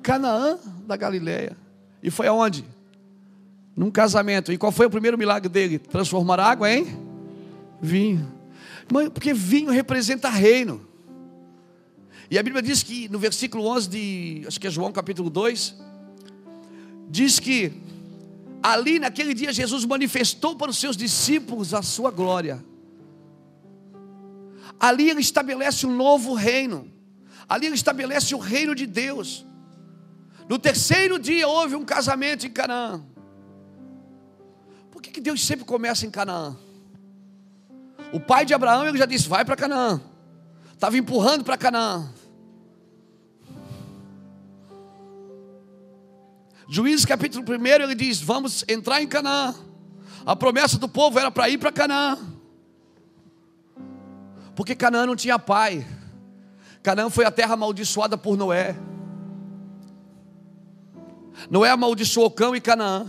Canaã da Galileia. E foi aonde? Num casamento. E qual foi o primeiro milagre dele? Transformar água em vinho. Porque vinho representa reino. E a Bíblia diz que no versículo 11 de, acho que é João capítulo 2, diz que ali naquele dia Jesus manifestou para os seus discípulos a sua glória. Ali ele estabelece um novo reino. Ali ele estabelece o reino de Deus. No terceiro dia houve um casamento em Canaã. Por que, que Deus sempre começa em Canaã? O pai de Abraão ele já disse: vai para Canaã. Estava empurrando para Canaã. Juízes capítulo 1, ele diz: Vamos entrar em Canaã. A promessa do povo era para ir para Canaã. Porque Canaã não tinha pai. Canaã foi a terra amaldiçoada por Noé. Noé amaldiçoou Cão e Canaã.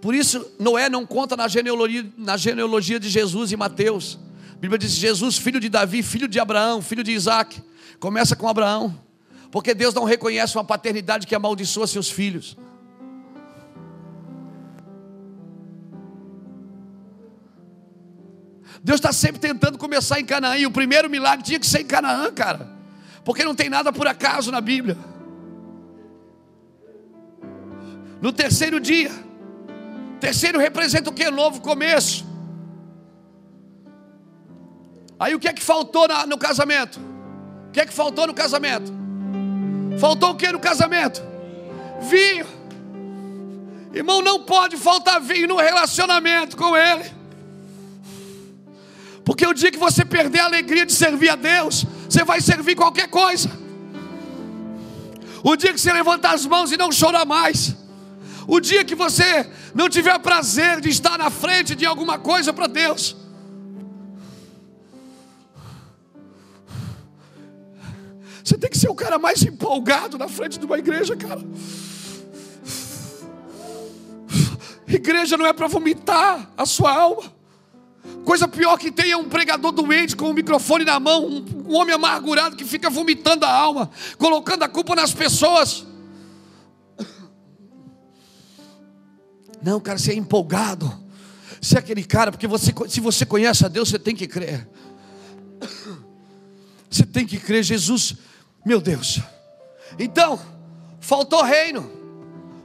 Por isso, Noé não conta na genealogia, na genealogia de Jesus em Mateus. A Bíblia diz: Jesus, filho de Davi, filho de Abraão, filho de Isaac. Começa com Abraão. Porque Deus não reconhece uma paternidade que amaldiçoa seus filhos. Deus está sempre tentando começar em Canaã. E o primeiro milagre tinha que ser em Canaã, cara. Porque não tem nada por acaso na Bíblia. No terceiro dia, terceiro representa o que? Novo começo. Aí o que é que faltou no casamento? O que é que faltou no casamento? Faltou o que no casamento? Vinho. Irmão, não pode faltar vinho no relacionamento com Ele. Porque o dia que você perder a alegria de servir a Deus, você vai servir qualquer coisa. O dia que você levantar as mãos e não chorar mais. O dia que você não tiver prazer de estar na frente de alguma coisa para Deus. Você tem que ser o cara mais empolgado na frente de uma igreja, cara. Igreja não é para vomitar a sua alma. Coisa pior que tem é um pregador doente com o microfone na mão, um, um homem amargurado que fica vomitando a alma, colocando a culpa nas pessoas. Não, cara, você é empolgado. Você é aquele cara, porque você, se você conhece a Deus, você tem que crer. Você tem que crer. Jesus meu Deus. Então, faltou reino.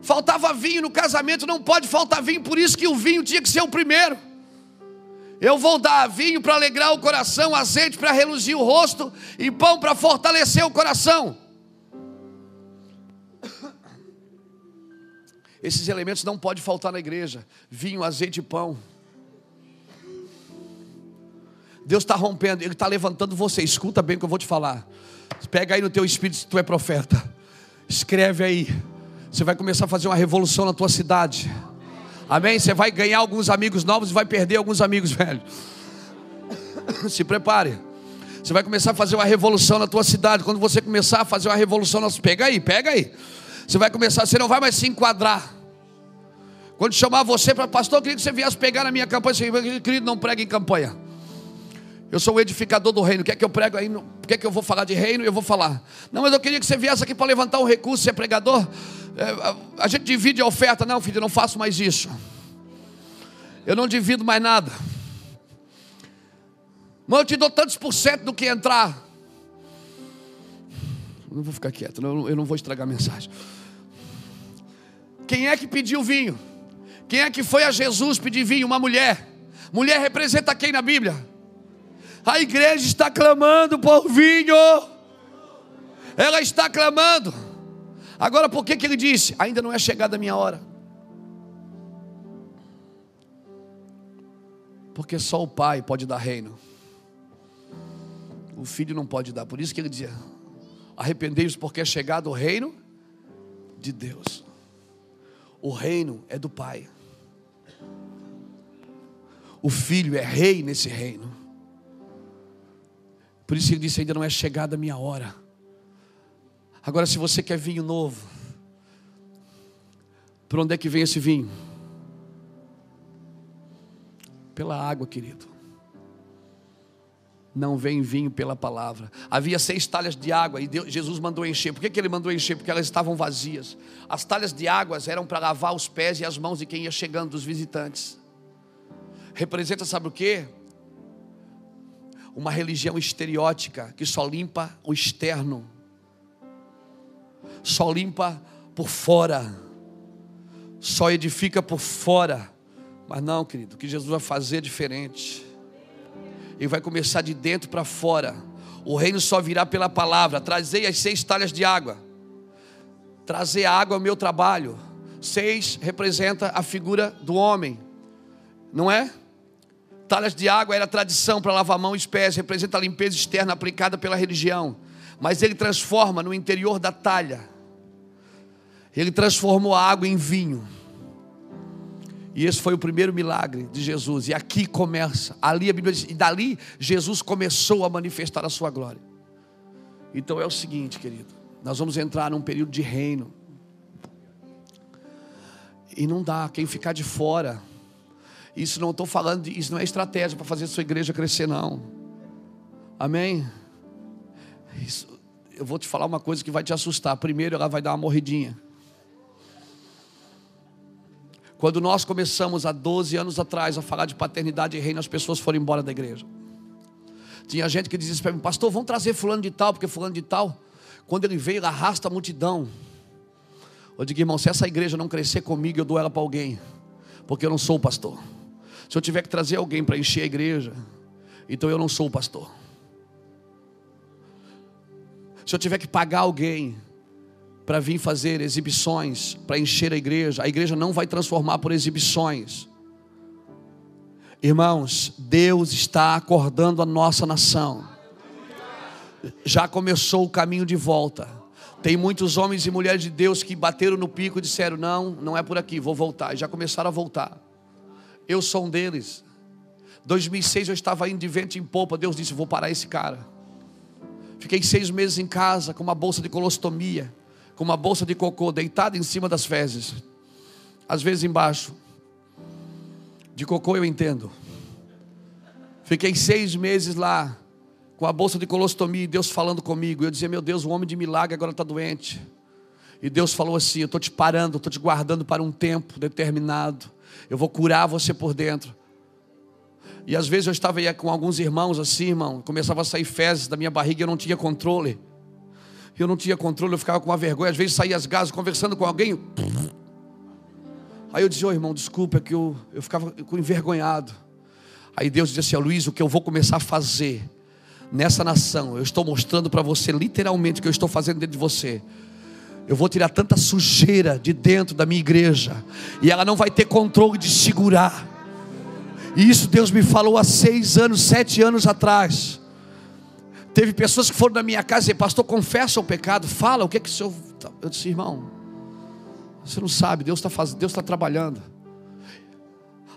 Faltava vinho no casamento, não pode faltar vinho, por isso que o vinho tinha que ser o primeiro. Eu vou dar vinho para alegrar o coração, azeite para reluzir o rosto e pão para fortalecer o coração. Esses elementos não podem faltar na igreja: vinho, azeite e pão. Deus está rompendo, Ele está levantando você. Escuta bem o que eu vou te falar. Pega aí no teu espírito se tu é profeta. Escreve aí. Você vai começar a fazer uma revolução na tua cidade. Amém? Você vai ganhar alguns amigos novos e vai perder alguns amigos velhos. Se prepare. Você vai começar a fazer uma revolução na tua cidade. Quando você começar a fazer uma revolução, na... pega aí, pega aí. Você vai começar, você não vai mais se enquadrar. Quando chamar você para pastor, eu queria que você viesse pegar na minha campanha. Você, querido, não pregue em campanha. Eu sou o edificador do reino. O que eu prego aí? O que é que eu vou falar de reino? Eu vou falar. Não, mas eu queria que você viesse aqui para levantar um recurso. Você é pregador? É, a gente divide a oferta. Não, filho, eu não faço mais isso. Eu não divido mais nada. Mas eu te dou tantos por cento do que entrar. Eu não vou ficar quieto, eu não vou estragar a mensagem. Quem é que pediu vinho? Quem é que foi a Jesus pedir vinho? Uma mulher. Mulher representa quem na Bíblia? A igreja está clamando por vinho. Ela está clamando. Agora, por que, que ele disse? Ainda não é chegada a minha hora. Porque só o pai pode dar reino. O filho não pode dar. Por isso que ele dizia: arrependei-vos, porque é chegado o reino de Deus. O reino é do pai. O filho é rei nesse reino. Por isso ele disse: ainda não é chegada a minha hora. Agora, se você quer vinho novo, por onde é que vem esse vinho? Pela água, querido. não vem vinho pela palavra. Havia seis talhas de água e Deus, Jesus mandou encher. Por que, que ele mandou encher? Porque elas estavam vazias. As talhas de águas eram para lavar os pés e as mãos de quem ia chegando, dos visitantes. Representa, sabe o que? Uma religião estereótica que só limpa o externo, só limpa por fora, só edifica por fora. Mas não, querido, o que Jesus vai fazer é diferente. Ele vai começar de dentro para fora. O reino só virá pela palavra. Trazei as seis talhas de água. Trazer água é o meu trabalho. Seis representa a figura do homem, não é? Talhas de água era tradição para lavar mão e pés, representa a limpeza externa aplicada pela religião. Mas ele transforma no interior da talha. Ele transformou a água em vinho. E esse foi o primeiro milagre de Jesus. E aqui começa. Ali a Bíblia diz, e dali Jesus começou a manifestar a sua glória. Então é o seguinte, querido, nós vamos entrar num período de reino. E não dá, quem ficar de fora. Isso não estou falando, isso não é estratégia para fazer a sua igreja crescer, não. Amém? Isso, eu vou te falar uma coisa que vai te assustar. Primeiro, ela vai dar uma morridinha. Quando nós começamos há 12 anos atrás a falar de paternidade e reino, as pessoas foram embora da igreja. Tinha gente que dizia para mim, pastor, vamos trazer fulano de tal, porque fulano de tal, quando ele veio, ele arrasta a multidão. Eu digo, irmão, se essa igreja não crescer comigo, eu dou ela para alguém, porque eu não sou o pastor. Se eu tiver que trazer alguém para encher a igreja, então eu não sou o pastor. Se eu tiver que pagar alguém para vir fazer exibições, para encher a igreja. A igreja não vai transformar por exibições. Irmãos, Deus está acordando a nossa nação. Já começou o caminho de volta. Tem muitos homens e mulheres de Deus que bateram no pico e disseram: Não, não é por aqui, vou voltar. E já começaram a voltar. Eu sou um deles. 2006 eu estava indo de vento em popa. Deus disse: Vou parar esse cara. Fiquei seis meses em casa com uma bolsa de colostomia com uma bolsa de cocô deitada em cima das fezes, às vezes embaixo. De cocô eu entendo. Fiquei seis meses lá, com a bolsa de colostomia, e Deus falando comigo. Eu dizia, meu Deus, o homem de milagre agora está doente. E Deus falou assim: Eu estou te parando, estou te guardando para um tempo determinado. Eu vou curar você por dentro. E às vezes eu estava aí com alguns irmãos assim, irmão, começava a sair fezes da minha barriga e eu não tinha controle eu não tinha controle, eu ficava com uma vergonha, às vezes saía as gases conversando com alguém. Aí eu dizia, oh, irmão, desculpa, é que eu, eu ficava envergonhado. Aí Deus disse assim, Luiz, o que eu vou começar a fazer nessa nação, eu estou mostrando para você literalmente o que eu estou fazendo dentro de você. Eu vou tirar tanta sujeira de dentro da minha igreja, e ela não vai ter controle de segurar. E isso Deus me falou há seis anos, sete anos atrás. Teve pessoas que foram da minha casa e pastor, confessa o pecado, fala o que é que o senhor. Tá? Eu disse, irmão, você não sabe, Deus está fazendo, Deus está trabalhando.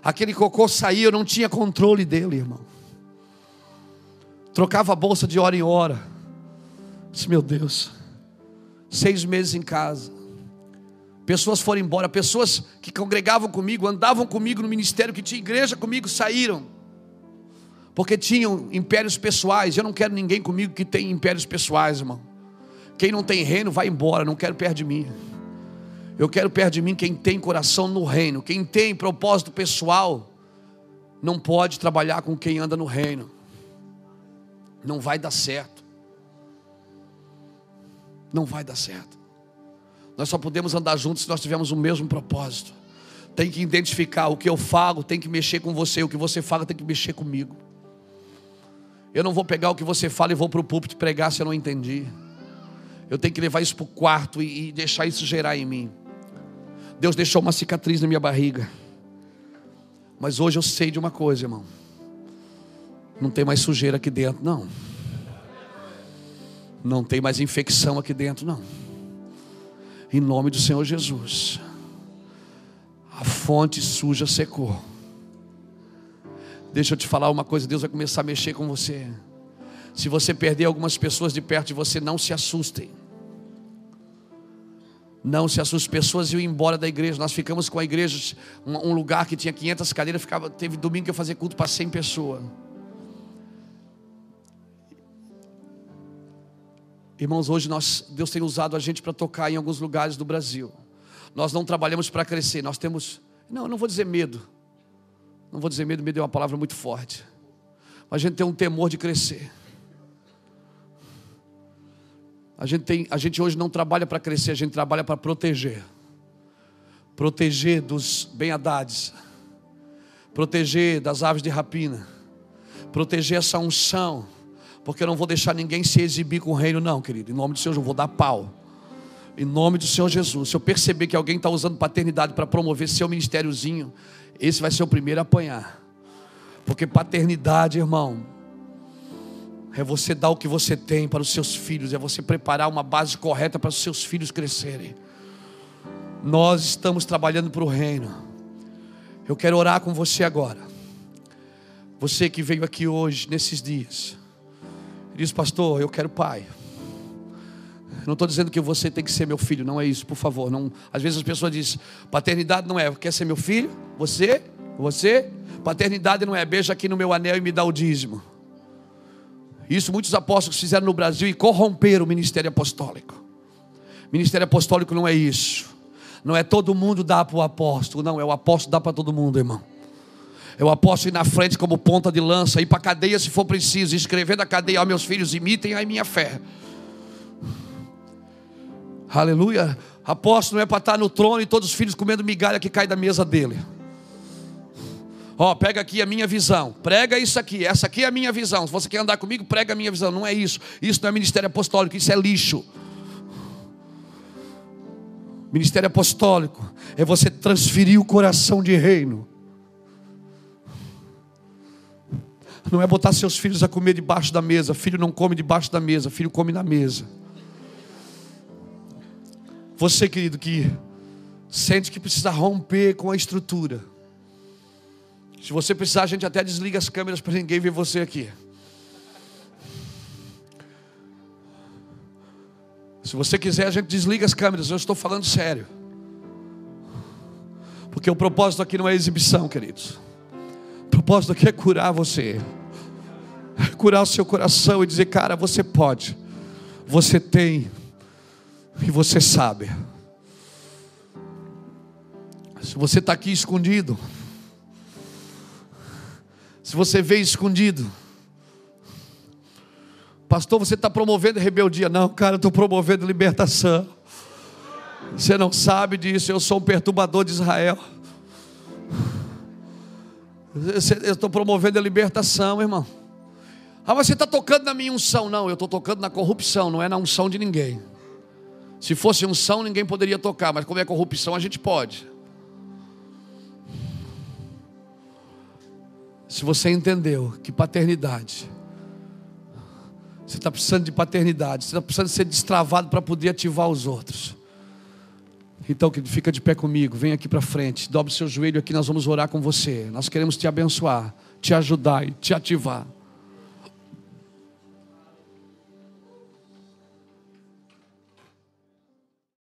Aquele cocô saía, eu não tinha controle dele, irmão. Trocava a bolsa de hora em hora. Eu disse, meu Deus, seis meses em casa. Pessoas foram embora, pessoas que congregavam comigo, andavam comigo no ministério, que tinha igreja comigo, saíram porque tinham impérios pessoais. Eu não quero ninguém comigo que tem impérios pessoais, irmão. Quem não tem reino, vai embora, não quero perto de mim. Eu quero perto de mim quem tem coração no reino, quem tem propósito pessoal, não pode trabalhar com quem anda no reino. Não vai dar certo. Não vai dar certo. Nós só podemos andar juntos se nós tivermos o mesmo propósito. Tem que identificar o que eu falo, tem que mexer com você, o que você fala tem que mexer comigo. Eu não vou pegar o que você fala e vou para o púlpito pregar se eu não entendi. Eu tenho que levar isso para o quarto e, e deixar isso gerar em mim. Deus deixou uma cicatriz na minha barriga. Mas hoje eu sei de uma coisa, irmão. Não tem mais sujeira aqui dentro, não. Não tem mais infecção aqui dentro, não. Em nome do Senhor Jesus. A fonte suja secou. Deixa eu te falar uma coisa, Deus vai começar a mexer com você. Se você perder algumas pessoas de perto de você, não se assustem. Não se assuste, pessoas iam embora da igreja. Nós ficamos com a igreja, um, lugar que tinha 500 cadeiras, ficava, teve domingo que eu fazer culto para 100 pessoas. Irmãos, hoje nós, Deus tem usado a gente para tocar em alguns lugares do Brasil. Nós não trabalhamos para crescer, nós temos, não, não vou dizer medo. Não vou dizer medo, medo é uma palavra muito forte. Mas a gente tem um temor de crescer. A gente, tem, a gente hoje não trabalha para crescer, a gente trabalha para proteger. Proteger dos bem-adades. Proteger das aves de rapina. Proteger essa unção. Porque eu não vou deixar ninguém se exibir com o reino, não, querido. Em nome do Senhor, eu vou dar pau. Em nome do Senhor Jesus. Se eu perceber que alguém está usando paternidade para promover seu ministériozinho, esse vai ser o primeiro a apanhar. Porque paternidade, irmão, é você dar o que você tem para os seus filhos, é você preparar uma base correta para os seus filhos crescerem. Nós estamos trabalhando para o reino. Eu quero orar com você agora. Você que veio aqui hoje, nesses dias, diz, pastor, eu quero pai. Não estou dizendo que você tem que ser meu filho, não é isso, por favor. Não. Às vezes as pessoas dizem, paternidade não é, quer ser meu filho? Você? Você? Paternidade não é, beija aqui no meu anel e me dá o dízimo. Isso muitos apóstolos fizeram no Brasil e corromperam o ministério apostólico. Ministério apostólico não é isso. Não é todo mundo dá para o apóstolo, não, é o apóstolo dá para todo mundo, irmão. É o apóstolo ir na frente como ponta de lança, ir para a cadeia se for preciso, escrever na cadeia, ó meus filhos, imitem a minha fé. Aleluia. Apóstolo não é para estar no trono e todos os filhos comendo migalha que cai da mesa dele. Ó, oh, pega aqui a minha visão, prega isso aqui, essa aqui é a minha visão. Se você quer andar comigo, prega a minha visão. Não é isso. Isso não é ministério apostólico, isso é lixo. Ministério apostólico é você transferir o coração de reino. Não é botar seus filhos a comer debaixo da mesa. Filho não come debaixo da mesa, filho come na mesa. Você, querido, que sente que precisa romper com a estrutura se você precisar, a gente até desliga as câmeras para ninguém ver você aqui. Se você quiser, a gente desliga as câmeras. Eu estou falando sério. Porque o propósito aqui não é exibição, queridos. O propósito aqui é curar você. É curar o seu coração e dizer, cara, você pode. Você tem. E você sabe. Se você está aqui escondido, se você veio escondido, pastor, você está promovendo rebeldia. Não, cara, eu estou promovendo libertação. Você não sabe disso, eu sou um perturbador de Israel. Eu estou promovendo a libertação, irmão. Ah, você está tocando na minha unção. Não, eu estou tocando na corrupção, não é na unção de ninguém. Se fosse unção, ninguém poderia tocar, mas como é corrupção, a gente pode. Se você entendeu que paternidade, você está precisando de paternidade, você está precisando ser destravado para poder ativar os outros. Então, que fica de pé comigo, vem aqui para frente, dobre seu joelho aqui, nós vamos orar com você. Nós queremos te abençoar, te ajudar e te ativar.